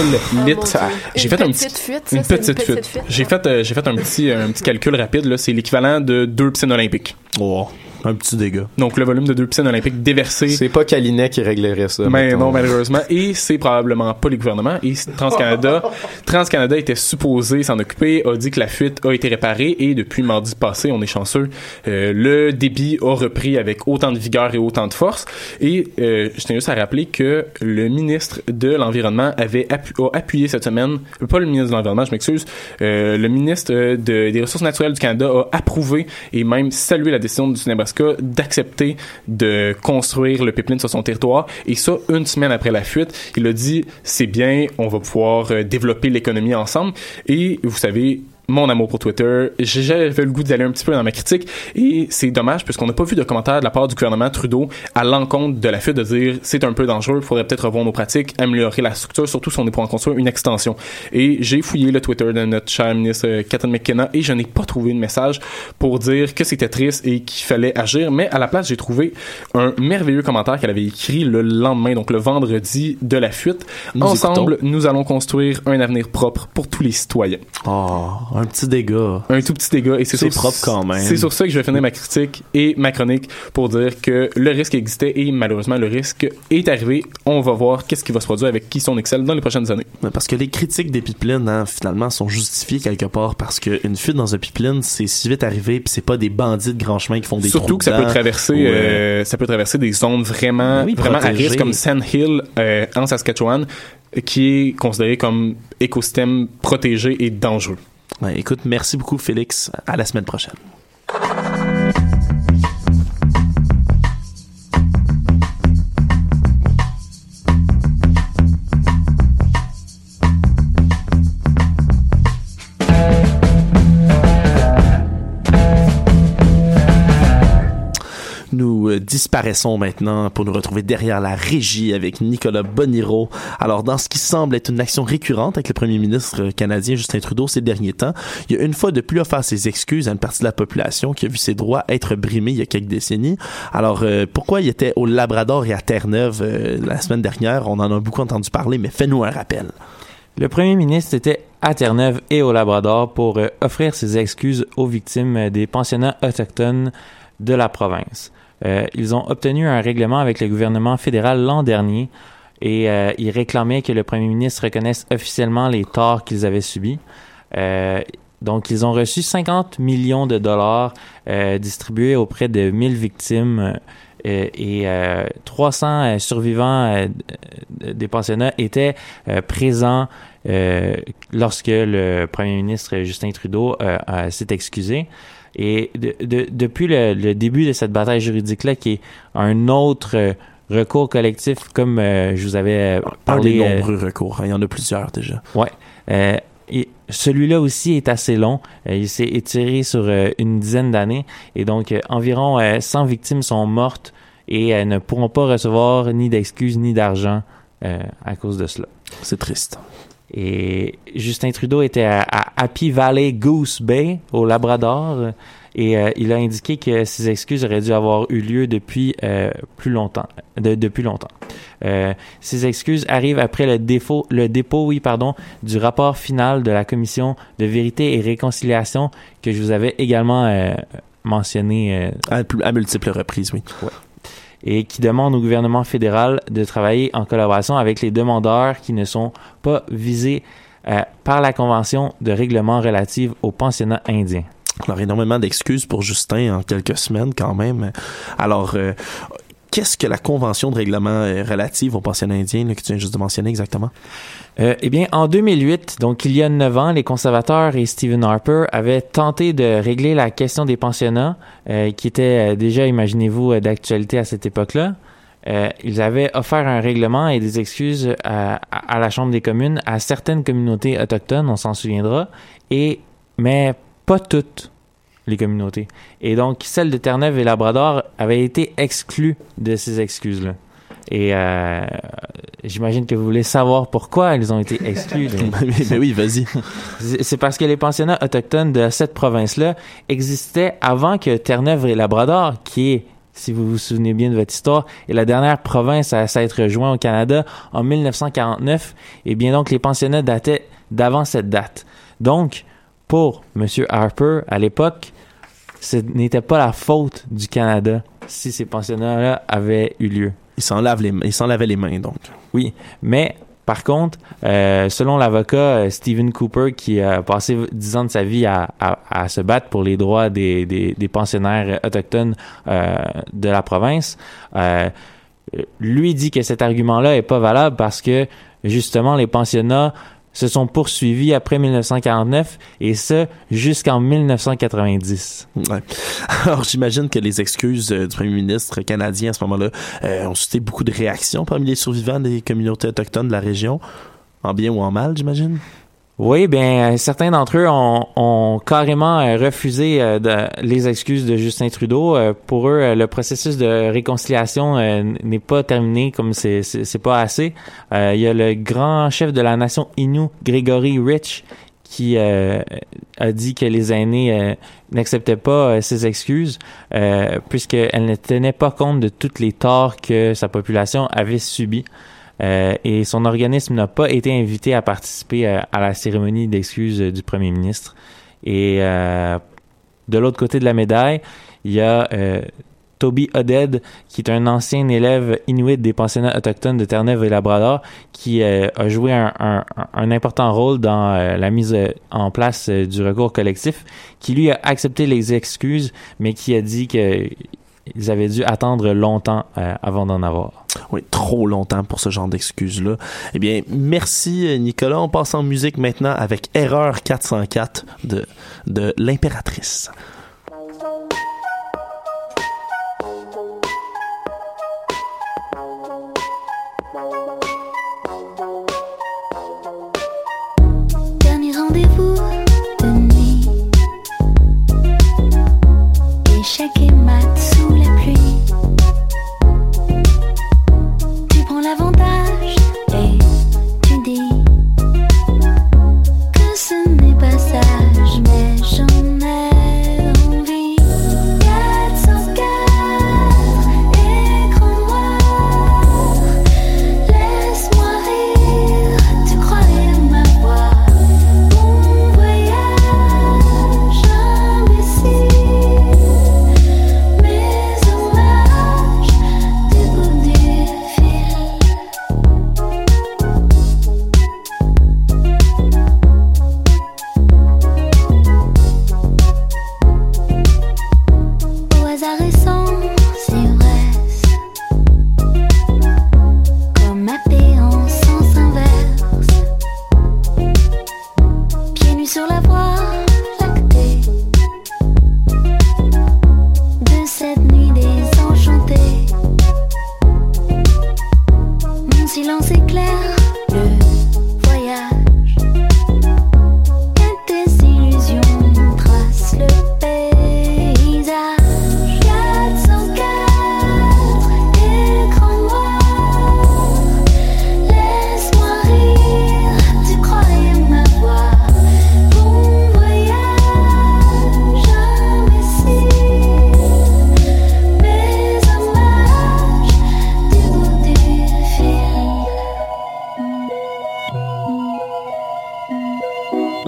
litres. J'ai fait un petite petit, fuite, ça, une petite petite fuite. fuite. J'ai fait, euh, j'ai fait un petit, un petit calcul rapide. Là, c'est l'équivalent de deux piscines olympiques. Oh, un petit dégât. Donc le volume de deux piscines olympiques déversées. C'est pas Calinet qui réglerait ça. Mais mettons. non, malheureusement. Et c'est probablement pas les gouvernements. Et TransCanada, TransCanada était supposé s'en occuper, a dit que la fuite a été réparée et depuis mardi passé, on est chanceux, euh, le débit a repris avec autant de vigueur et autant de force. Et euh, je tiens juste à rappeler que le ministre de l'Environnement avait appu- a appuyé cette semaine, euh, pas le ministre de l'Environnement, je m'excuse, euh, le ministre de- des Ressources naturelles du Canada a approuvé et même salué la décision du D'accepter de construire le pipeline sur son territoire. Et ça, une semaine après la fuite, il a dit, c'est bien, on va pouvoir euh, développer l'économie ensemble. Et vous savez, mon amour pour Twitter, j'ai- j'avais le goût d'aller un petit peu dans ma critique et c'est dommage parce qu'on n'a pas vu de commentaires de la part du gouvernement Trudeau à l'encontre de la fuite de dire c'est un peu dangereux, il faudrait peut-être revoir nos pratiques, améliorer la structure, surtout si on est pour en construire une extension. Et j'ai fouillé le Twitter de notre cher ministre euh, Catherine McKenna et je n'ai pas trouvé de message pour dire que c'était triste et qu'il fallait agir, mais à la place j'ai trouvé un merveilleux commentaire qu'elle avait écrit le lendemain, donc le vendredi de la fuite. Nous Ensemble, écoutons. nous allons construire un avenir propre pour tous les citoyens. Oh, un petit dégât. Un tout petit dégât. Et c'est propre quand même. C'est sur ça que je vais finir ma critique et ma chronique pour dire que le risque existait et malheureusement le risque est arrivé. On va voir qu'est-ce qui va se produire avec qui son Excel dans les prochaines années. Parce que les critiques des pipelines, hein, finalement, sont justifiées quelque part parce qu'une fuite dans un pipeline, c'est si vite arrivé, puis c'est pas des bandits de grand chemin qui font des Surtout trous que ça peut traverser, ou, euh, ça peut traverser des zones vraiment, Oui, vraiment à risque comme Sand Hill euh, en Saskatchewan. qui est considéré comme écosystème protégé et dangereux. Ouais, écoute, merci beaucoup Félix. À la semaine prochaine. Disparaissons maintenant pour nous retrouver derrière la régie avec Nicolas Boniro. Alors, dans ce qui semble être une action récurrente avec le premier ministre canadien Justin Trudeau ces derniers temps, il y a une fois de plus offert ses excuses à une partie de la population qui a vu ses droits être brimés il y a quelques décennies. Alors, euh, pourquoi il était au Labrador et à Terre-Neuve euh, la semaine dernière? On en a beaucoup entendu parler, mais fais-nous un rappel. Le premier ministre était à Terre-Neuve et au Labrador pour euh, offrir ses excuses aux victimes des pensionnats autochtones de la province. Euh, ils ont obtenu un règlement avec le gouvernement fédéral l'an dernier et euh, ils réclamaient que le premier ministre reconnaisse officiellement les torts qu'ils avaient subis. Euh, donc, ils ont reçu 50 millions de dollars distribués auprès de 1000 victimes et euh, 300 euh, survivants des pensionnats étaient présents lorsque le premier ministre Justin Trudeau s'est excusé. Et de- de- depuis le, le début de cette bataille juridique-là, qui est un autre euh, recours collectif, comme euh, je vous avais euh, Un parlé... des euh, nombreux recours. hein. Il y en a plusieurs déjà. Ouais. Euh, celui-là aussi est assez long. Il s'est étiré sur une dizaine d'années. Et donc, environ euh, 100 victimes sont mortes et elles ne pourront pas recevoir ni d'excuses ni d'argent à cause de cela. C'est triste. Et Justin Trudeau était à, à Happy Valley Goose Bay, au Labrador, et euh, il a indiqué que ces excuses auraient dû avoir eu lieu depuis euh, plus longtemps, de- depuis longtemps. Euh, ces excuses arrivent après le défaut, le dépôt, oui, pardon, du rapport final de la commission de vérité et réconciliation que je vous avais également euh, mentionné euh, À, à multiples reprises, oui. Et qui demande au gouvernement fédéral de travailler en collaboration avec les demandeurs qui ne sont pas visés euh, par la Convention de règlement relative aux pensionnats indiens. Alors, énormément d'excuses pour Justin en quelques semaines quand même. Alors, euh, qu'est-ce que la Convention de règlement euh, relative aux pensionnats indiens que tu viens juste de mentionner exactement? Euh, eh bien, en 2008, donc il y a neuf ans, les conservateurs et Stephen Harper avaient tenté de régler la question des pensionnats, euh, qui était déjà, imaginez-vous, d'actualité à cette époque-là. Ils avaient offert un règlement et des excuses à, à- à la Chambre des communes à certaines communautés autochtones, on s'en souviendra, et mais pas toutes les communautés. Et donc, celle de Terre-Neuve et Labrador avait été exclue de ces excuses-là. Et euh, j'imagine que vous voulez savoir pourquoi elles ont été exclues. mais, mais oui, vas-y. c'est c'est parce que les pensionnats autochtones de cette province-là existaient avant que Terre-Neuve et Labrador, qui est, si vous vous souvenez bien de votre histoire, est la dernière province à s'être rejoint au Canada en 1949. Et bien donc, les pensionnats dataient d'avant cette date. Donc, pour M. Harper, à l'époque, ce n'était pas la faute du Canada si ces pensionnats-là avaient eu lieu. Il s'en les, lavait les mains, donc. Oui, mais par contre, euh, selon l'avocat euh, Stephen Cooper, qui a passé dix ans de sa vie à, à, à se battre pour les droits des, des, des pensionnaires autochtones euh, de la province, euh, lui dit que cet argument-là est pas valable parce que justement les pensionnats se sont poursuivis après 1949 et ce jusqu'en 1990. Ouais. Alors, j'imagine que les excuses euh, du premier ministre canadien à ce moment-là euh, ont suscité beaucoup de réactions parmi les survivants des communautés autochtones de la région, en bien ou en mal, j'imagine? Oui, bien, euh, certains d'entre eux ont, ont carrément euh, refusé euh, les excuses de Justin Trudeau. Pour eux, le processus de réconciliation n'est pas terminé comme c'est c'est pas assez. Il y a le grand chef de la nation Innu, Gregory Rich, qui a dit que les aînés n'acceptaient pas ces excuses puisqu'elles ne tenaient pas compte de tous les torts que sa population avait subis. Euh, et son organisme n'a pas été invité à participer euh, à la cérémonie d'excuses euh, du premier ministre. Et de l'autre côté de la médaille, il y a Toby Oded, qui est un ancien élève inuit des pensionnats autochtones de Terre-Neuve et Labrador, qui a joué un, important rôle dans la mise en place du recours collectif, qui lui a accepté les excuses, mais qui a dit que ils avaient dû attendre longtemps euh, avant d'en avoir. Oui, trop longtemps pour ce genre d'excuses-là. Eh bien, merci euh, Nicolas. On passe en musique maintenant avec Erreur 404 de, de l'impératrice.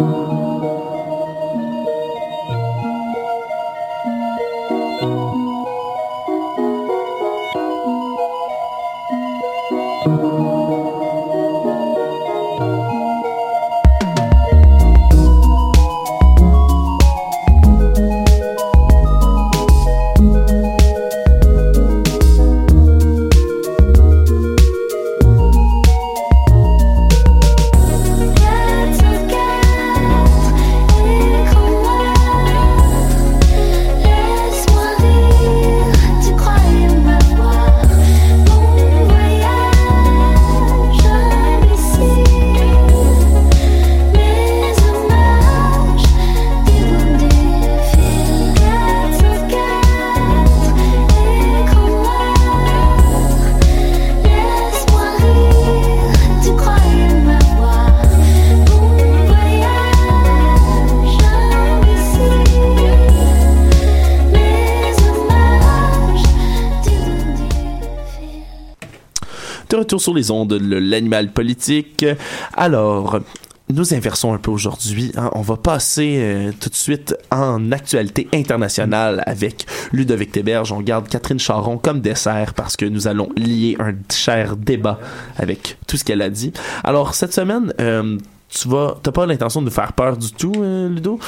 Laisse-moi retour sur les ondes de l'animal politique. Alors, nous inversons un peu aujourd'hui. hein. On va passer euh, tout de suite en actualité internationale avec Ludovic Téberge. On garde Catherine Charon comme dessert parce que nous allons lier un cher débat avec tout ce qu'elle a dit. Alors, cette semaine, euh, tu vas, t'as pas l'intention de nous faire peur du tout, euh, Ludo?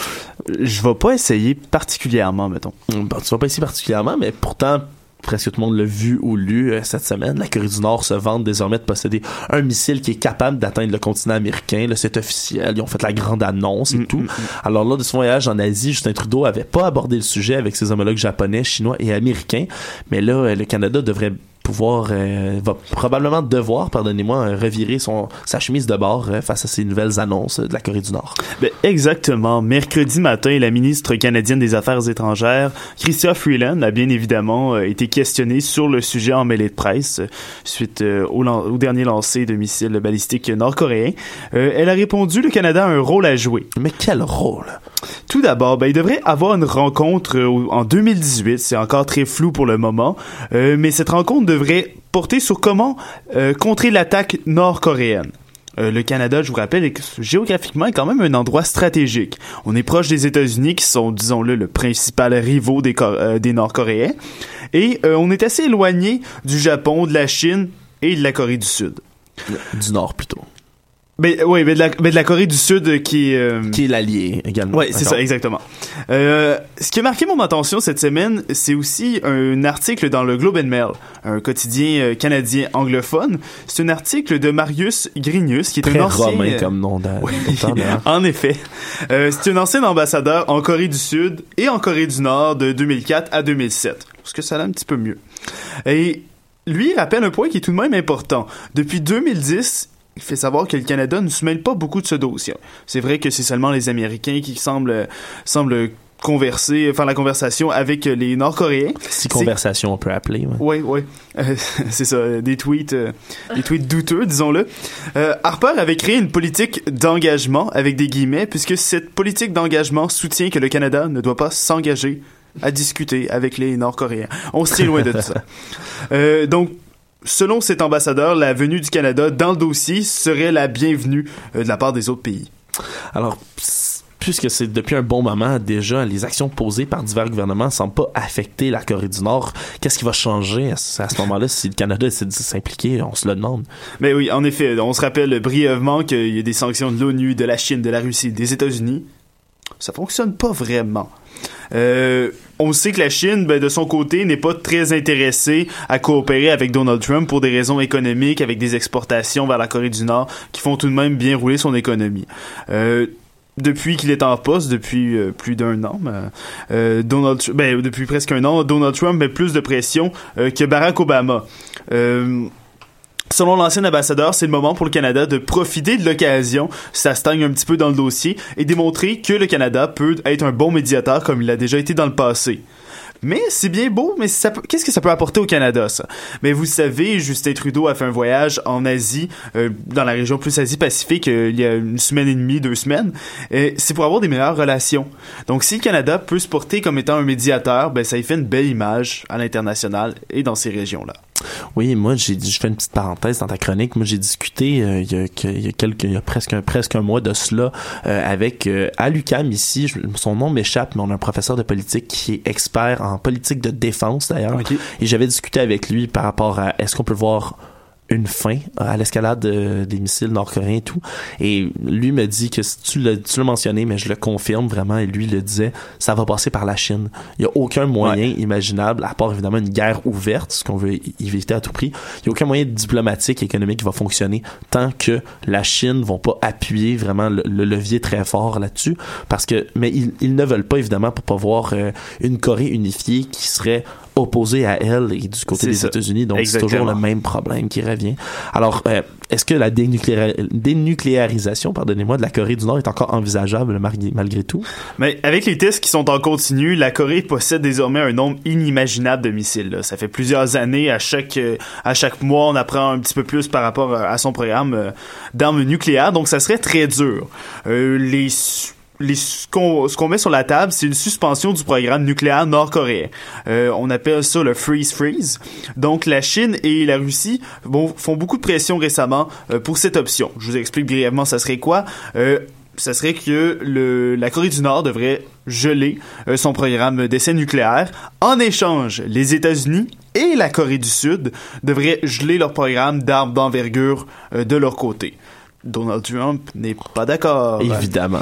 Je vais pas essayer particulièrement, mettons. Bon, tu vas pas essayer particulièrement, mais pourtant, presque tout le monde l'a vu ou lu euh, cette semaine. La Corée du Nord se vante désormais de posséder un missile qui est capable d'atteindre le continent américain. Là, c'est officiel. Ils ont fait la grande annonce et tout. Alors, lors de son voyage en Asie, Justin Trudeau avait pas abordé le sujet avec ses homologues japonais, chinois et américains. Mais là, euh, le Canada devrait pouvoir euh, va probablement devoir pardonnez-moi euh, revirer son sa chemise de bord euh, face à ces nouvelles annonces euh, de la Corée du Nord. Ben, exactement. Mercredi matin, la ministre canadienne des Affaires étrangères, Chrystia Freeland, a bien évidemment euh, été questionnée sur le sujet en mêlée de presse suite au, dernier lancer de missiles balistiques nord-coréens. Elle a répondu le Canada a un rôle à jouer. Mais quel rôle? Tout d'abord, ben, il devrait avoir une rencontre en 2018. C'est encore très flou pour le moment, Euh, mais cette rencontre devrait porter sur comment euh, contrer l'attaque nord-coréenne. Euh, le Canada, je vous rappelle, est géographiquement est quand même un endroit stratégique. On est proche des États-Unis, qui sont, disons-le, le principal rivaux des, euh, Nord-Coréens, et on est assez éloigné du Japon, de la Chine et de la Corée du Sud. Du Nord plutôt. Ben, oui, mais de, la, de la Corée du Sud qui est... euh, Qui est l'allié également. Oui, c'est ça, exactement. Euh, ce qui a marqué mon attention cette semaine, c'est aussi un article dans le Globe and Mail, un quotidien euh, canadien anglophone. C'est un article de Marius Grinius, qui est Très un ancien... romain euh, comme nom Oui, en effet. Euh, c'est un ancien ambassadeur en Corée du Sud et en Corée du Nord de 2004 à 2007. Parce que ça allait un petit peu mieux. Et lui rappelle un point qui est tout de même important. Depuis 2010, il fait savoir que le Canada ne se mêle pas beaucoup de ce dossier. C'est vrai que c'est seulement les Américains qui semblent, semblent converser, faire la conversation avec les Nord-Coréens. Si conversation on peut appeler. oui, oui. Euh, c'est ça, euh, des tweets, euh, des tweets douteux, disons-le. Euh, Harper avait créé une politique d'engagement, avec des guillemets, puisque cette politique d'engagement soutient que le Canada ne doit pas s'engager à discuter avec les Nord-Coréens. On se tient loin de tout ça. Donc, selon cet ambassadeur, la venue du Canada dans le dossier serait la bienvenue euh, de la part des autres pays. Alors, puisque c'est depuis un bon moment déjà, les actions posées par divers gouvernements ne semblent pas affecter la Corée du Nord. Qu'est-ce qui va changer à ce, à ce moment-là si le Canada décide de s'impliquer? On se le demande. Mais oui, en effet, on se rappelle brièvement qu'il y a des sanctions de l'ONU, de la Chine, de la Russie, des États-Unis. Ça fonctionne pas vraiment. Euh, on sait que la Chine, ben, de son côté, n'est pas très intéressée à coopérer avec Donald Trump pour des raisons économiques, avec des exportations vers la Corée du Nord qui font tout de même bien rouler son économie. Euh, depuis qu'il est en poste, depuis euh, plus d'un an, ben, Donald, ben, depuis presque un an, Donald Trump met plus de pression que Barack Obama. Selon l'ancien ambassadeur, c'est le moment pour le Canada de profiter de l'occasion, ça stagne un petit peu dans le dossier, et démontrer que le Canada peut être un bon médiateur comme il l'a déjà été dans le passé. Mais c'est bien beau, mais qu'est-ce que ça peut apporter au Canada, ça? Mais vous savez, Justin Trudeau a fait un voyage en Asie, euh, dans la région plus Asie-Pacifique, euh, il y a une semaine et demie, deux semaines. Et c'est pour avoir des meilleures relations. Donc si le Canada peut se porter comme étant un médiateur, ben ça y fait une belle image à l'international et dans ces régions-là. Oui, moi, j'ai, je fais une petite parenthèse dans ta chronique. Moi, j'ai discuté euh, il, y a, que- il y a quelques, il y a presque un, presque un mois de cela euh, avec euh, à l'UQAM ici. je- son nom m'échappe, mais on a un professeur de politique qui est expert en politique de défense d'ailleurs. Et j'avais discuté avec lui par rapport à est-ce qu'on peut voir une fin à l'escalade euh, des missiles nord-coréens et tout. Et lui me dit que si tu l'as, mentionné, mais je le confirme vraiment, et lui le disait, ça va passer par la Chine. Il n'y a aucun moyen imaginable, à part évidemment une guerre ouverte, ce qu'on veut éviter à tout prix, il n'y a aucun moyen diplomatique, économique qui va fonctionner tant que la Chine ne vont pas appuyer vraiment le, le levier très fort là-dessus. Parce que, mais ils, ils ne veulent pas évidemment pour pas voir euh, une Corée unifiée qui serait opposée à elle et du côté des. États-Unis. Donc, c'est toujours le même problème qui revient. Alors, euh, est-ce que la dénucléa- dénucléarisation, pardonnez-moi, de la Corée du Nord est encore envisageable malgré, tout? Mais avec les tests qui sont en continu, la Corée possède désormais un nombre inimaginable de missiles. là. Ça fait plusieurs années, à chaque euh, à chaque mois, on apprend un petit peu plus par rapport à à son programme euh, d'armes nucléaires. Donc, ça serait très dur. Euh, les ce qu'on met sur la table, c'est une suspension du programme nucléaire nord-coréen. Euh, on appelle ça le freeze freeze. Donc la Chine et la Russie font beaucoup de pression récemment euh, pour cette option. Je vous explique brièvement, ça serait quoi Euh, ça serait que la Corée du Nord devrait geler son programme d'essai nucléaire. En échange, les États-Unis et la Corée du Sud devraient geler leur programme d'armes d'envergure de leur côté. Donald Trump n'est pas d'accord. Évidemment.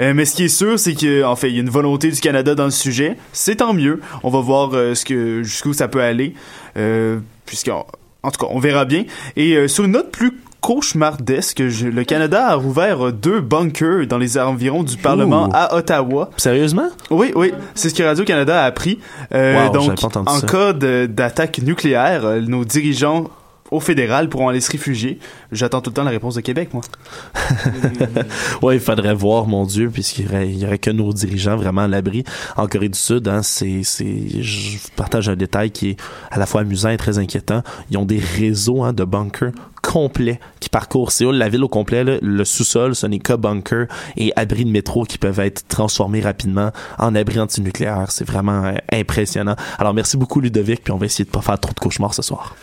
Euh, mais ce qui est sûr, c'est que en fait, il y a une volonté du Canada dans le sujet. C'est tant mieux. On va voir euh, ce que jusqu'où ça peut aller, euh, puisqu'en en tout cas, on verra bien. Et sur une note plus cauchemardesque, le Canada a rouvert deux bunkers dans les environs du Parlement Ouh. à Ottawa. Sérieusement? Oui, oui. C'est ce que Radio-Canada a appris. Wow, donc, en ça. cas d'attaque nucléaire, nos dirigeants au fédéral pourront aller se réfugier. J'attends tout le temps la réponse de Québec, moi. ouais, il faudrait voir, mon Dieu, puisqu'il y aurait, que nos dirigeants vraiment à l'abri. En Corée du Sud, hein, c'est, je partage un détail qui est à la fois amusant et très inquiétant. Ils ont des réseaux hein, de bunkers complets qui parcourent Séoul, la ville au complet. le sous-sol, ce n'est que bunkers et abris de métro qui peuvent être transformés rapidement en abris antinucléaires. C'est vraiment euh, impressionnant. Alors, merci beaucoup, Ludovic, puis on va essayer de pas faire trop de cauchemars ce soir.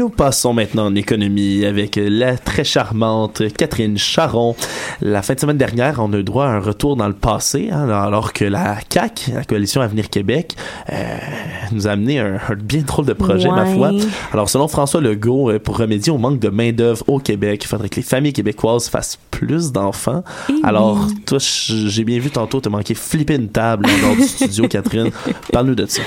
Nous passons maintenant en économie avec la très charmante Catherine Charon. La fin de semaine dernière, on a eu droit à un retour dans le passé, hein, alors que la CAC, la Coalition Avenir Québec, euh, nous a amené un, un bien drôle de projet, ma Ouais. foi. Alors, selon François Legault, euh, pour remédier au manque de main-d'œuvre au Québec, il faudrait que les familles québécoises fassent plus d'enfants. Alors, toi, j'ai bien vu tantôt te manquer flipper une table dehors du studio, Catherine. Parle-nous de ça.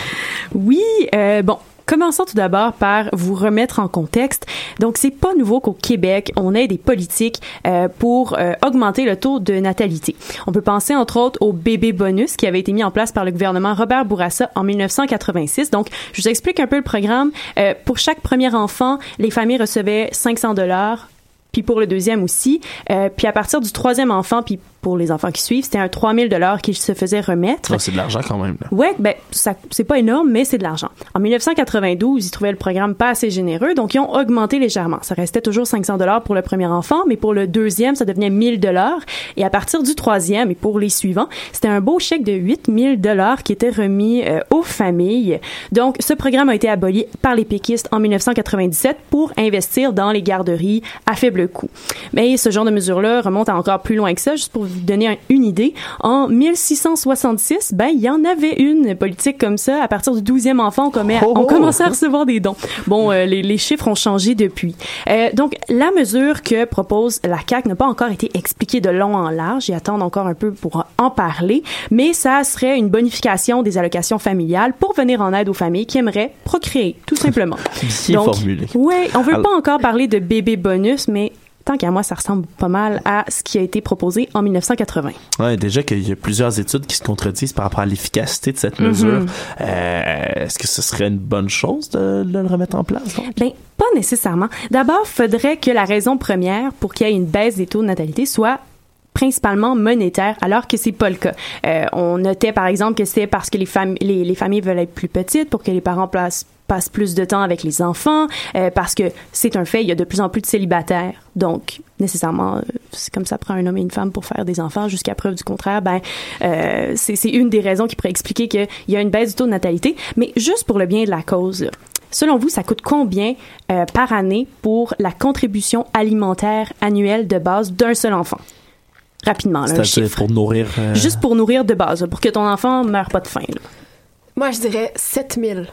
Oui, euh, bon. Commençons tout d'abord par vous remettre en contexte. Donc, c'est pas nouveau qu'au Québec, on ait des politiques euh, pour euh, augmenter le taux de natalité. On peut penser entre autres au bébé bonus qui avait été mis en place par le gouvernement Robert Bourassa en 1986. Donc, je vous explique un peu le programme. Euh, pour chaque premier enfant, les familles recevaient 500 dollars puis pour le deuxième aussi. Puis à partir du troisième enfant, puis pour les enfants qui suivent, c'était un 3000 dollars qu'ils se faisaient remettre. Ah, c'est de l'argent quand même. là. Ouais, ben ça c'est pas énorme, mais c'est de l'argent. En 1992, ils trouvaient le programme pas assez généreux, donc ils ont augmenté légèrement. Ça restait toujours 500 dollars pour le premier enfant, mais pour le deuxième, ça devenait 1000 dollars. Et à partir du troisième et pour les suivants, c'était un beau chèque de 8000 dollars qui était remis euh, aux familles. Donc, ce programme a été aboli par les péquistes en 1997 pour investir dans les garderies à faible coût. Mais ce genre de mesure-là remonte à encore plus loin que ça, juste pour vous donner un- une idée. En 1666, ben, il y en avait une politique comme ça. À partir du 12e enfant, on, commet- on commençait à recevoir des dons. Bon, euh, les, les chiffres ont changé depuis. Euh, donc, la mesure que propose la CAQ n'a pas encore été expliquée de long en large. Ils attendent encore un peu pour en parler. Mais ça serait une bonification des allocations familiales pour venir en aide aux familles qui aimeraient procréer, tout simplement. Bien formulé. Ouais, on veut Alors- pas encore parler de bébé bonus, mais tant qu'à moi, ça ressemble pas mal à ce qui a été proposé en 1980. Ouais, déjà qu'il y a plusieurs études qui se contredisent par rapport à l'efficacité de cette Mhm. mesure. Euh, Est-ce que ce serait une bonne chose de, de le remettre en place? donc? Ben, pas nécessairement. D'abord, faudrait que la raison première pour qu'il y ait une baisse des taux de natalité soit principalement monétaire, alors que c'est pas le cas. Euh, on notait par exemple que c'est parce que les, les, les familles veulent être plus petites pour que les parents placent passent plus de temps avec les enfants, euh, parce que c'est un fait, il y a de plus en plus de célibataires. Donc, nécessairement, euh, c'est comme ça prend un homme et une femme pour faire des enfants jusqu'à preuve du contraire. Ben, euh, c'est c'est une des raisons qui pourrait expliquer qu'il y a une baisse du taux de natalité. Mais juste pour le bien de la cause, Selon vous, ça coûte combien euh, par année pour la contribution alimentaire annuelle de base d'un seul enfant? Rapidement, C'est-à-dire pour nourrir. euh, Juste pour nourrir de base, pour que ton enfant meure pas de faim. là. Moi, je dirais 7000.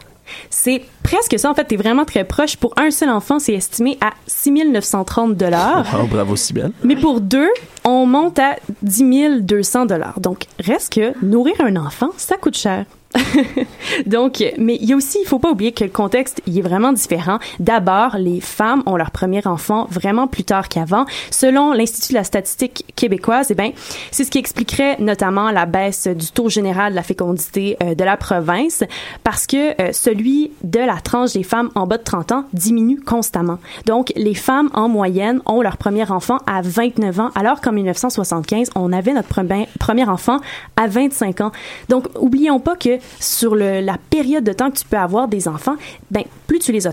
C'est presque ça. En fait, t'es vraiment très proche. Pour un seul enfant, c'est estimé à 6 930 dollars. Oh, bravo, Sibelle. Mais pour deux, on monte à 10 200 dollars. Donc, reste que nourrir un enfant, ça coûte cher. Donc, mais il y a aussi, il faut pas oublier que le contexte, il est vraiment différent. D'abord, les femmes ont leur premier enfant vraiment plus tard qu'avant. Selon l'Institut de la statistique québécoise, eh ben, c'est ce qui expliquerait notamment la baisse du taux général de la fécondité euh, de la province parce que euh, celui de la tranche des femmes en bas de 30 ans diminue constamment. Donc, les femmes, en moyenne, ont leur premier enfant à 29 ans, alors qu'en 1975, on avait notre premier, premier enfant à 25 ans. Donc, oublions pas que sur la période de temps que tu peux avoir des enfants, ben, plus tu les as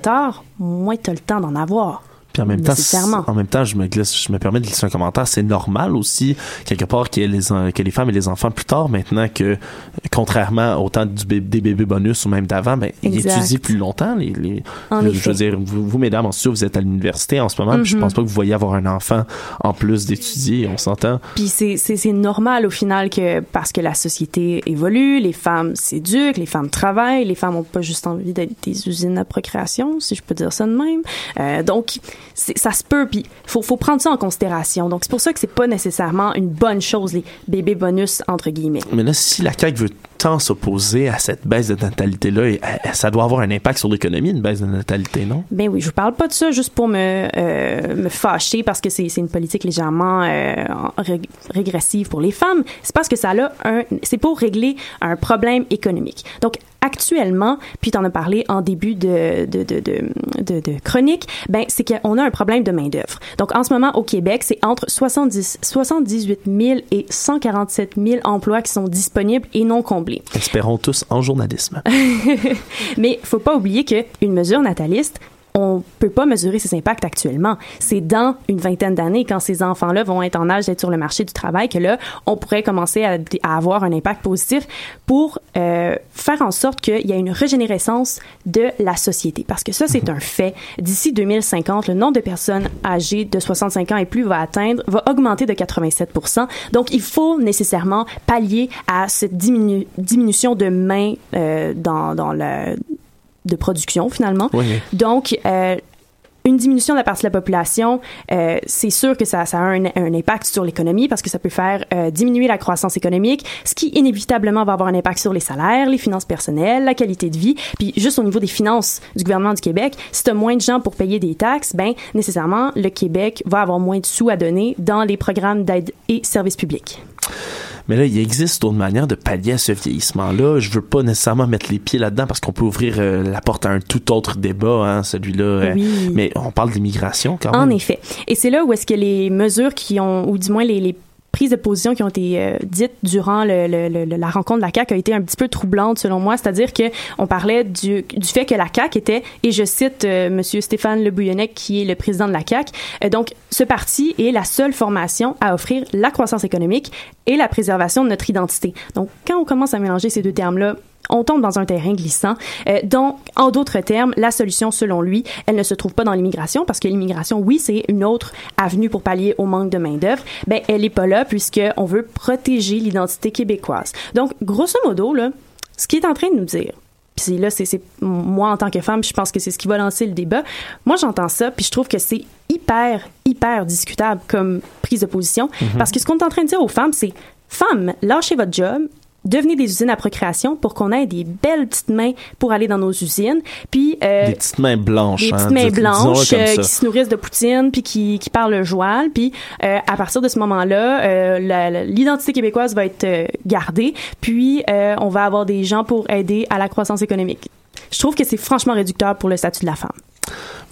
moins tu as le temps d'en avoir. Puis en même temps, en même temps, je me glisse, je me permets de glisser un commentaire. C'est normal aussi quelque part ait les que les femmes et les enfants plus tard maintenant que contrairement au temps du des bébés bonus ou même d'avant, ben ils étudient plus longtemps. Les, les- En je, veux dire, vous, vous, mesdames, en studio, vous êtes à l'université en ce moment. puis je Mhm. pense pas que vous voyez avoir un enfant en plus d'étudier. On s'entend. Puis c'est, normal au final que parce que la société évolue, les femmes s'éduquent, les femmes travaillent, les femmes ont pas juste envie d'être des usines à procréation, si je peux dire ça de même. Euh, donc ça se peut, puis faut, faut prendre ça en considération. Donc c'est pour ça que c'est pas nécessairement une bonne chose les bébés bonus entre guillemets. Mais là, si la CAQ veut tant s'opposer à cette baisse de natalité-là, et- euh, ça doit avoir un impact sur l'économie, une baisse de natalité, non? Ben oui, je vous parle pas de ça juste pour me, euh, me fâcher parce que c'est une politique légèrement euh, régressive pour les femmes. C'est parce que ça a un, c'est pour régler un problème économique. Donc actuellement, puis tu en as parlé en début de de, de, de, de, de chronique, ben c'est qu'on a un problème de main d'œuvre. Donc en ce moment au Québec, c'est entre 70 78 000 et 147 000 emplois qui sont disponibles et non comblés. Espérons tous en journalisme. Mais faut pas oublier que une mesure nataliste, on peut pas mesurer ces impacts actuellement. C'est dans une vingtaine d'années, quand ces enfants-là vont être en âge d'être sur le marché du travail, que là, on pourrait commencer à, à avoir un impact positif pour euh, faire en sorte qu'il y ait une régénérescence de la société. Parce que ça, c'est un fait. D'ici 2050, le nombre de personnes âgées de 65 ans et plus va atteindre, va augmenter de 87 Donc, il faut nécessairement pallier à cette diminu- diminution de mains euh, dans, dans le de production finalement. Oui. Donc, euh, une diminution de la partie de la population, euh, c'est sûr que ça, ça a un, un impact sur l'économie parce que ça peut faire euh, diminuer la croissance économique, ce qui inévitablement va avoir un impact sur les salaires, les finances personnelles, la qualité de vie. Puis juste au niveau des finances du gouvernement du Québec, si tu as moins de gens pour payer des taxes, ben nécessairement le Québec va avoir moins de sous à donner dans les programmes d'aide et services publics. Mais là, il existe d'autres manières de pallier à ce vieillissement-là. Je veux pas nécessairement mettre les pieds là-dedans parce qu'on peut ouvrir euh, la porte à un tout autre débat, hein, celui-là. euh, Oui. mais on parle d'immigration quand En même. effet. Et c'est là où est-ce que les mesures qui ont, ou du moins les, les prises de position qui ont été euh, dites durant le, la rencontre de la CAQ a été un petit peu troublante selon moi. C'est-à-dire que on parlait du, du fait que la CAQ était, et je cite euh, Monsieur Stéphane Le Bouillonnec, qui est le président de la CAQ, euh, donc ce parti est la seule formation à offrir la croissance économique et la préservation de notre identité. Donc quand on commence à mélanger ces deux termes-là, on tombe dans un terrain glissant. Euh, donc, en d'autres termes, la solution, selon lui, elle ne se trouve pas dans l'immigration, parce que l'immigration, oui, c'est une autre avenue pour pallier au manque de main-d'œuvre. Ben, elle est pas là, puisqu'on veut protéger l'identité québécoise. Donc, grosso modo, là, ce qu'il est en train de nous dire, puis là, c'est moi en tant que femme, je pense que c'est ce qui va lancer le débat. Moi, j'entends ça, puis je trouve que c'est hyper, hyper discutable comme prise de position, Mhm. parce que ce qu'on est en train de dire aux femmes, c'est femmes, lâchez votre job, devenez des usines à procréation pour qu'on ait des belles petites mains pour aller dans nos usines, puis euh, Des petites mains blanches. des hein, petites mains blanches euh, qui se nourrissent de poutine puis qui, qui parlent le joual. Puis euh, à partir de ce moment-là euh, l'identité québécoise va être euh, gardée. Puis euh, on va avoir des gens pour aider à la croissance économique. Je trouve que c'est franchement réducteur pour le statut de la femme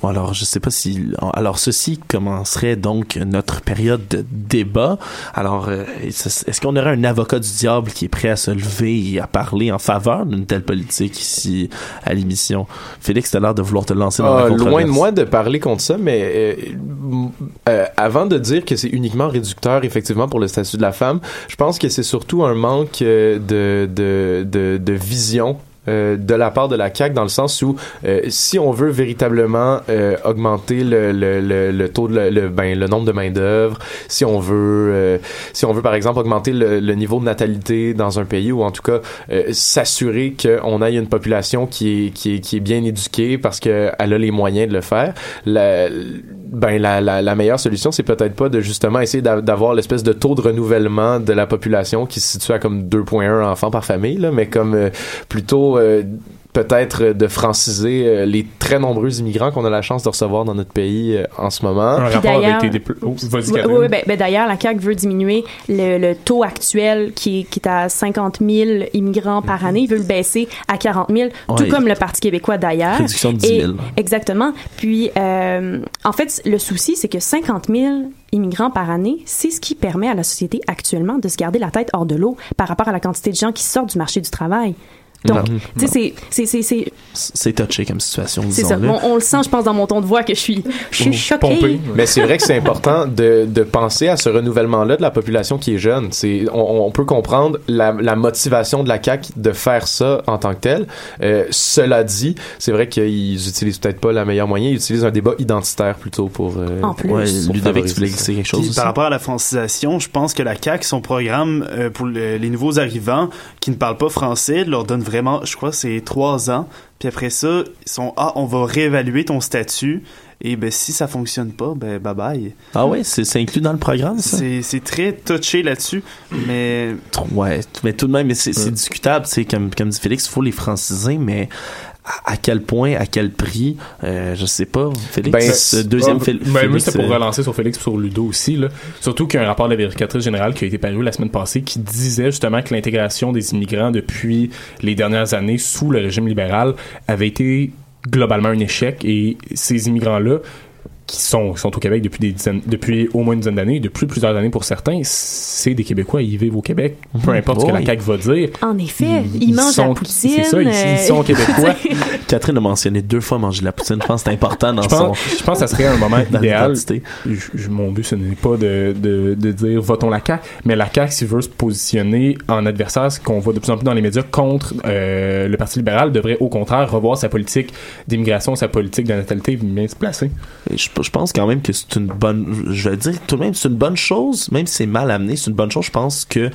Bon, alors, je sais pas si. Alors, ceci commencerait donc notre période de débat. Alors, euh, est-ce qu'on aurait un avocat du diable qui est prêt à se lever et à parler en faveur d'une telle politique ici à l'émission? Félix, t'as l'air de vouloir te lancer dans Ah, la loin de moi de parler contre ça, mais euh, euh, avant de dire que c'est uniquement réducteur effectivement pour le statut de la femme, je pense que c'est surtout un manque de, de, de, de vision. Euh, de la part de la CAQ dans le sens où euh, si on veut véritablement euh, augmenter le, le, le, le taux de le, ben, le nombre de main d'œuvre si on veut si on veut par exemple augmenter le, niveau de natalité dans un pays ou en tout cas s'assurer qu'on ait une population qui est, qui qui est bien éduquée parce qu'elle a les moyens de le faire la, ben la, la, meilleure solution c'est peut-être pas de justement essayer d'a- d'avoir l'espèce de taux de renouvellement de la population qui se situe à comme 2.1 enfants par famille là, mais comme euh, euh, peut-être de franciser euh, les très nombreux immigrants qu'on a la chance de recevoir dans notre pays euh, en ce moment. Un rapport avec d'ailleurs- tes dépl- Oh, vas-y, Oui, oui, ben, ben d'ailleurs, la CAQ veut diminuer le, le taux actuel qui est, qui est à 50 000 immigrants par année. Il veut le baisser à 40 000, tout Ouais. comme le Parti québécois d'ailleurs. Réduction de 10 000. Et- exactement. Puis, euh, en fait, le souci, c'est que 50 000 immigrants par année, c'est ce qui permet à la société actuellement de se garder la tête hors de l'eau par rapport à la quantité de gens qui sortent du marché du travail. Donc, tu sais, c'est- c'est- touché comme situation, c'est ça. On, on le sent, je pense, dans mon ton de voix que je suis, je suis choquée. Mais c'est vrai que c'est important de, de penser à ce renouvellement-là de la population qui est jeune. C'est, on, on peut comprendre la, la motivation de la CAQ de faire ça en tant que tel. Euh, cela dit, c'est vrai qu'ils utilisent peut-être pas la meilleure moyen. Ils utilisent un débat identitaire plutôt pour. euh, En plus. Ouais, Ludovic, tu voulais quelque chose Puis, par rapport à la francisation, je pense que la CAQ, son programme euh, pour le- les nouveaux arrivants qui ne parlent pas français, leur donne vraiment, je crois, c'est trois ans. Puis après ça, ils sont ah, on va réévaluer ton statut. Et ben si ça fonctionne pas, ben bye bye. Ah ouais, c'est c'est inclus dans le programme, ça? C'est c'est très touché là-dessus, mais Ouais, mais tout de même, mais c'est c'est discutable, sais, comme, comme dit Félix, il faut les franciser, mais à, à quel point, à quel prix, euh, je sais pas, Félix, Ben, deuxième ben, moi, Félix, c'était pour euh, relancer sur Félix sur Ludo aussi. Là. Surtout qu'il y a un rapport de la vérificatrice générale qui a été paru la semaine passée qui disait justement que l'intégration des immigrants depuis les dernières années sous le régime libéral avait été globalement un échec et ces immigrants-là qui sont, qui sont au Québec depuis des dizaines, depuis au moins une dizaine d'années, depuis plusieurs années pour certains, c'est des Québécois, ils vivent au Québec, peu importe ce que la. CAQ va dire. En effet, ils, ils mangent sont- la poutine. c'est ça, ils- ils sont québécois. Catherine a mentionné deux fois manger de la poutine. Je pense que c'est important dans Je son. pense, je pense que ça serait un moment idéal. Je- je- mon but, ce n'est pas de, de, de dire votons la CAQ, mais la CAQ, s'il veut se positionner en adversaire, ce qu'on voit de plus en plus dans les médias contre euh, le Parti libéral, devrait au contraire revoir sa politique d'immigration, sa politique de natalité, bien se placer. Et Je, je pense quand même que c'est une bonne. Je vais dire tout de même, c'est une bonne chose, même si c'est mal amené, c'est une bonne chose. Je pense que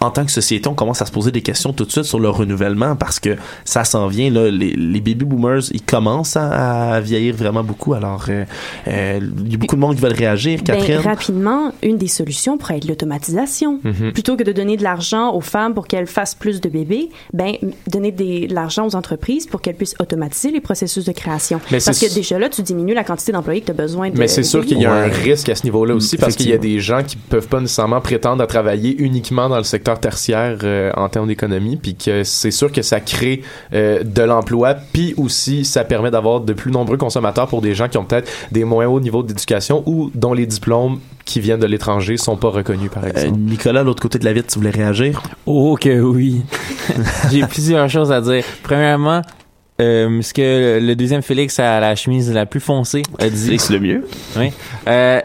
en, tant que société, on commence à se poser des questions tout de suite sur le renouvellement parce que ça s'en vient. Là, les, les baby boomers, ils commencent à, à vieillir vraiment beaucoup. Alors, euh, euh, il y a beaucoup de monde qui veulent réagir. Ben, Catherine. rapidement, une des solutions pourrait être l'automatisation. Mhm. Plutôt que de donner de l'argent aux femmes pour qu'elles fassent plus de bébés, ben donner des- de l'argent aux entreprises pour qu'elles puissent automatiser les processus de création. Mais Parce que déjà là, tu diminues la quantité d'employés que tu as besoin de. Mais c'est sûr qu'il y a un risque à ce niveau-là aussi parce qu'il y a des gens qui peuvent pas nécessairement prétendre à travailler uniquement dans le secteur tertiaire euh, en termes d'économie, puis que c'est sûr que ça crée euh, de l'emploi, puis aussi ça permet d'avoir de plus nombreux consommateurs pour des gens qui ont peut-être des moins hauts niveaux d'éducation ou dont les diplômes qui viennent de l'étranger sont pas reconnus par Euh, exemple. Nicolas, l'autre côté de la vitre, tu voulais réagir? Oh que oui. J'ai plusieurs choses à dire. Premièrement, euh, ce que le deuxième Félix a la chemise la plus foncée a dit. Félix le mieux. Oui. Euh,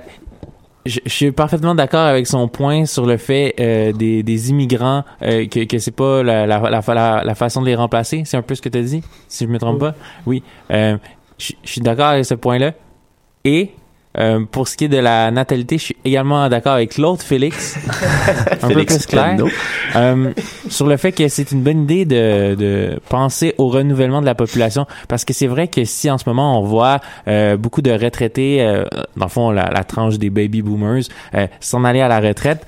je, je suis parfaitement d'accord avec son point sur le fait euh, des, des immigrants euh, que, que c'est pas la, la, la, la, la façon de les remplacer. C'est un peu ce que tu as dit, si je me trompe pas. Oui. Euh, je, je suis d'accord avec ce point-là. Et euh, pour ce qui est de la natalité, je suis également d'accord avec l'autre Félix, un peu Félix plus clair, euh, sur le fait que c'est une bonne idée de, de penser au renouvellement de la population, parce que c'est vrai que si en ce moment on voit euh, beaucoup de retraités, dans le fond la, la tranche des baby boomers, s'en aller à la retraite,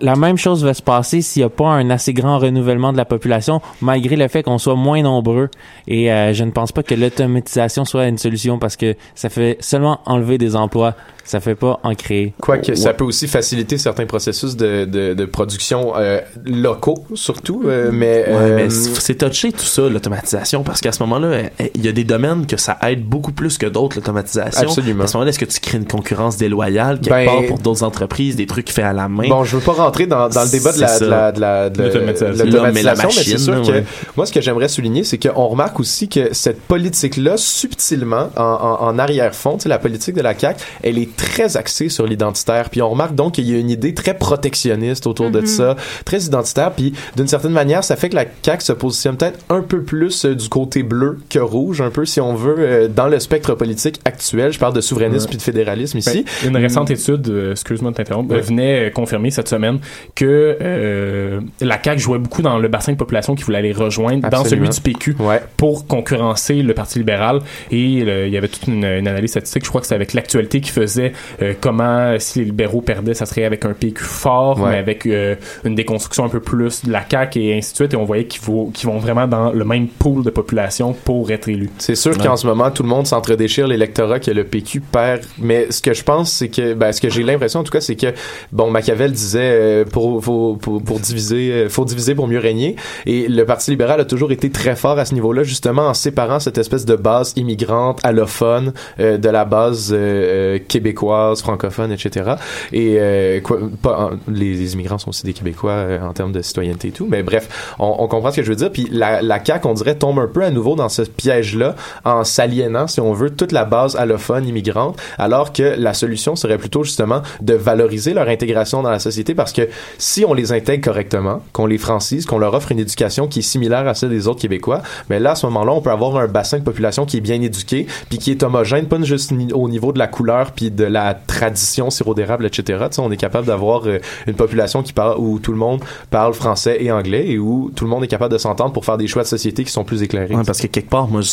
la- même chose va se passer s'il n'y a pas un assez grand renouvellement de la population, malgré le fait qu'on soit moins nombreux. Et euh, je ne pense pas que l'automatisation soit une solution parce que ça fait seulement enlever des emplois, ça fait pas en créer. Quoique ça peut aussi faciliter certains processus de, de, de production euh, locaux surtout, euh, mais, Ouais, euh, mais c'est touché tout ça, l'automatisation, parce qu'à ce moment-là, euh, il y a des domaines que ça aide beaucoup plus que d'autres, l'automatisation. Absolument. À ce moment-là, est-ce que tu crées une concurrence déloyale quelque Ben, part pour d'autres entreprises, des trucs faits à la main? Bon, je veux pas rentrer dans, dans le débat de la, de la, de la, de la- L'automatisation. mais c'est sûr que ouais. moi, ce que j'aimerais souligner, c'est qu'on remarque aussi que cette politique-là, subtilement, en, en, en arrière-fond, tu sais, la politique de la CAQ, elle est très axée sur l'identitaire. Puis on remarque donc qu'il y a une idée très protectionniste autour de Mhm. ça, très identitaire. Puis d'une certaine manière, ça fait que la CAQ se positionne peut-être un peu plus euh, du côté bleu que rouge, un peu, si on veut, euh, dans le spectre politique actuel. Je parle de souverainisme Ouais. puis de fédéralisme ici. Ben, une récente étude, euh, excuse-moi de t'interrompre, Ouais. euh, venait confirmer cette semaine que euh, la CAQ jouait beaucoup dans le bassin de population qui voulait aller rejoindre dans celui du PQ pour concurrencer le Parti libéral. Et euh, il y avait toute une, une analyse statistique, je crois que c'est avec l'actualité qui faisait euh, comment, si les libéraux perdaient, ça serait avec un PQ fort, Ouais. mais avec euh, une déconstruction un peu plus de la CAQ et ainsi de suite. Et on voyait qu'ils vont, qu'ils vont vraiment dans le même pool de population pour être élus. C'est sûr qu'en ce moment, tout le monde s'entre-déchire l'électorat que le PQ perd. Mais ce que je pense, c'est que, ben, ce que j'ai l'impression, en tout cas, c'est que, bon, Machiavel disait, euh, pour, faut- pour, pour diviser, euh, faut diviser pour mieux régner. Et le Parti libéral a toujours été très fort à ce niveau-là, justement, en séparant cette espèce de base immigrante, allophone, euh, de la base euh, euh, québécoise, francophone, etc. Et euh, quoi, pas, les, immigrants sont aussi des Québécois en termes de citoyenneté et tout. Mais bref, on, on comprend ce que je veux dire. Puis la, la CAQ, on dirait, tombe un peu à nouveau dans ce piège-là en s'aliénant, si on veut, toute la base allophone immigrante, alors que la solution serait plutôt justement de valoriser leur intégration dans la société parce que si on les intègre correctement, qu'on les francise, qu'on leur offre une éducation qui est similaire à celle des autres Québécois, mais là, à ce moment-là, on peut avoir un bassin de population qui est bien éduqué, puis qui est homogène, pas juste au niveau de la couleur, puis de la tradition sirop d'érable, etc. On est capable d'avoir euh, une population qui parle, où tout le monde parle français et anglais, et où tout le monde est capable de s'entendre pour faire des choix de société qui sont plus éclairés. Ouais, parce que quelque part, moi, je-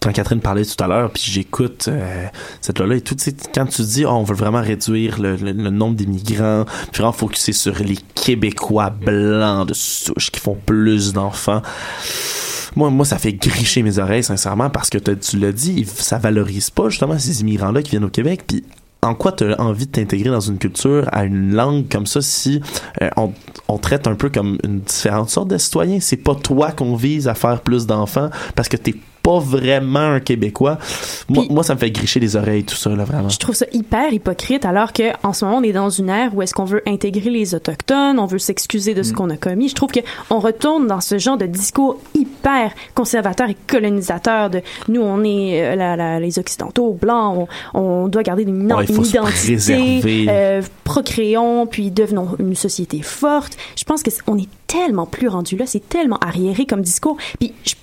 quand Catherine parlait tout à l'heure, puis j'écoute euh, cette loi-là et tout, quand tu dis, oh, on veut vraiment réduire le, le- le nombre d'immigrants, puis vraiment focuser sur les Québécois blancs de souche qui font plus d'enfants. Moi, moi, ça fait gricher mes oreilles, sincèrement, parce que tu l'as dit, ça valorise pas justement ces immigrants-là qui viennent au Québec, puis en quoi tu as envie de t'intégrer dans une culture, à une langue comme ça, si euh, on, on traite un peu comme une différente sorte de citoyen? C'est pas toi qu'on vise à faire plus d'enfants parce que t'es pas vraiment un Québécois. Moi, moi, ça me fait gricher les oreilles, tout ça, là, vraiment. Je trouve ça hyper hypocrite alors que en ce moment on est dans une ère où est-ce qu'on veut intégrer les autochtones, on veut s'excuser de ce Mm. qu'on a commis. Je trouve que on retourne dans ce genre de discours hyper conservateur et colonisateur de nous on est euh, la- la- les occidentaux blancs, on, on doit garder une, Ouais, une identité, euh, procréons puis devenons une société forte. Je pense que c'est- on est tellement plus rendu là, c'est tellement arriéré comme discours. Puis je-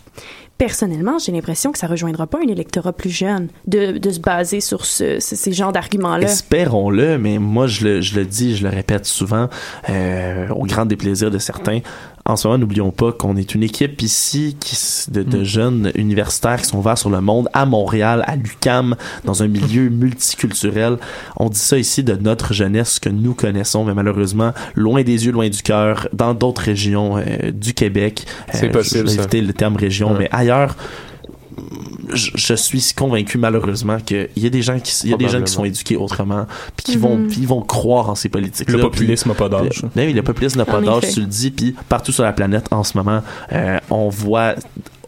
Personnellement, j'ai l'impression que ça rejoindra pas un électorat plus jeune de, se baser sur ce- ce- ces genres d'arguments-là. Espérons-le, mais moi je le, je le dis, je le répète souvent, euh, au grand déplaisir de certains. En ce moment, n'oublions pas qu'on est une équipe ici qui, de, de jeunes universitaires qui sont ouverts sur le monde, à Montréal, à l'UCAM, dans un milieu multiculturel. On dit ça ici de notre jeunesse que nous connaissons, mais malheureusement, loin des yeux, loin du cœur, dans d'autres régions euh, du Québec. C'est Euh, possible, Je vais éviter le terme région, mais ailleurs, je, je suis convaincu malheureusement qu'il y a des gens qui il y a des jeunes qui sont éduqués autrement puis qui vont Mhm. puis ils vont croire en ces politiques Le populisme n'a pas d'âge. oui, le populisme n'a pas d'âge tu le dis puis partout sur la planète en ce moment euh, on voit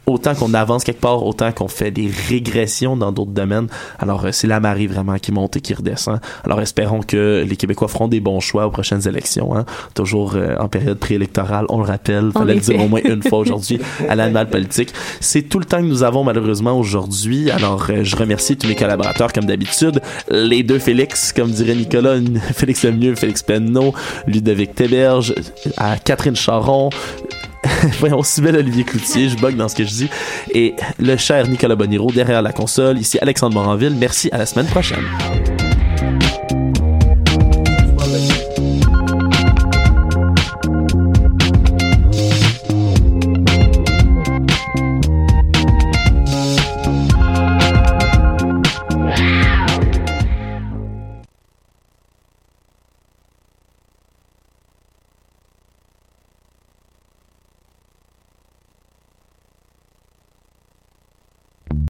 autant qu'on avance quelque part, autant qu'on fait des régressions dans d'autres domaines. Alors, euh, c'est la marée vraiment qui monte et qui redescend. Alors, espérons que les Québécois feront des bons choix aux prochaines élections. Hein. Toujours euh, en période préélectorale, on le rappelle. Fallait le dire au moins une fois aujourd'hui à l'animal politique. C'est tout le temps que nous avons malheureusement aujourd'hui. Alors, euh, je remercie tous mes collaborateurs comme d'habitude. Les deux Félix, comme dirait Nicolas, Félix Lemieux, Félix Penneau, Ludovic Théberge, à Catherine Charon, voyons, Sibel Olivier Cloutier, je bug dans ce que je dis, et le cher Nicolas Boniro derrière la console, ici Alexandre Moranville. Merci, à la semaine prochaine.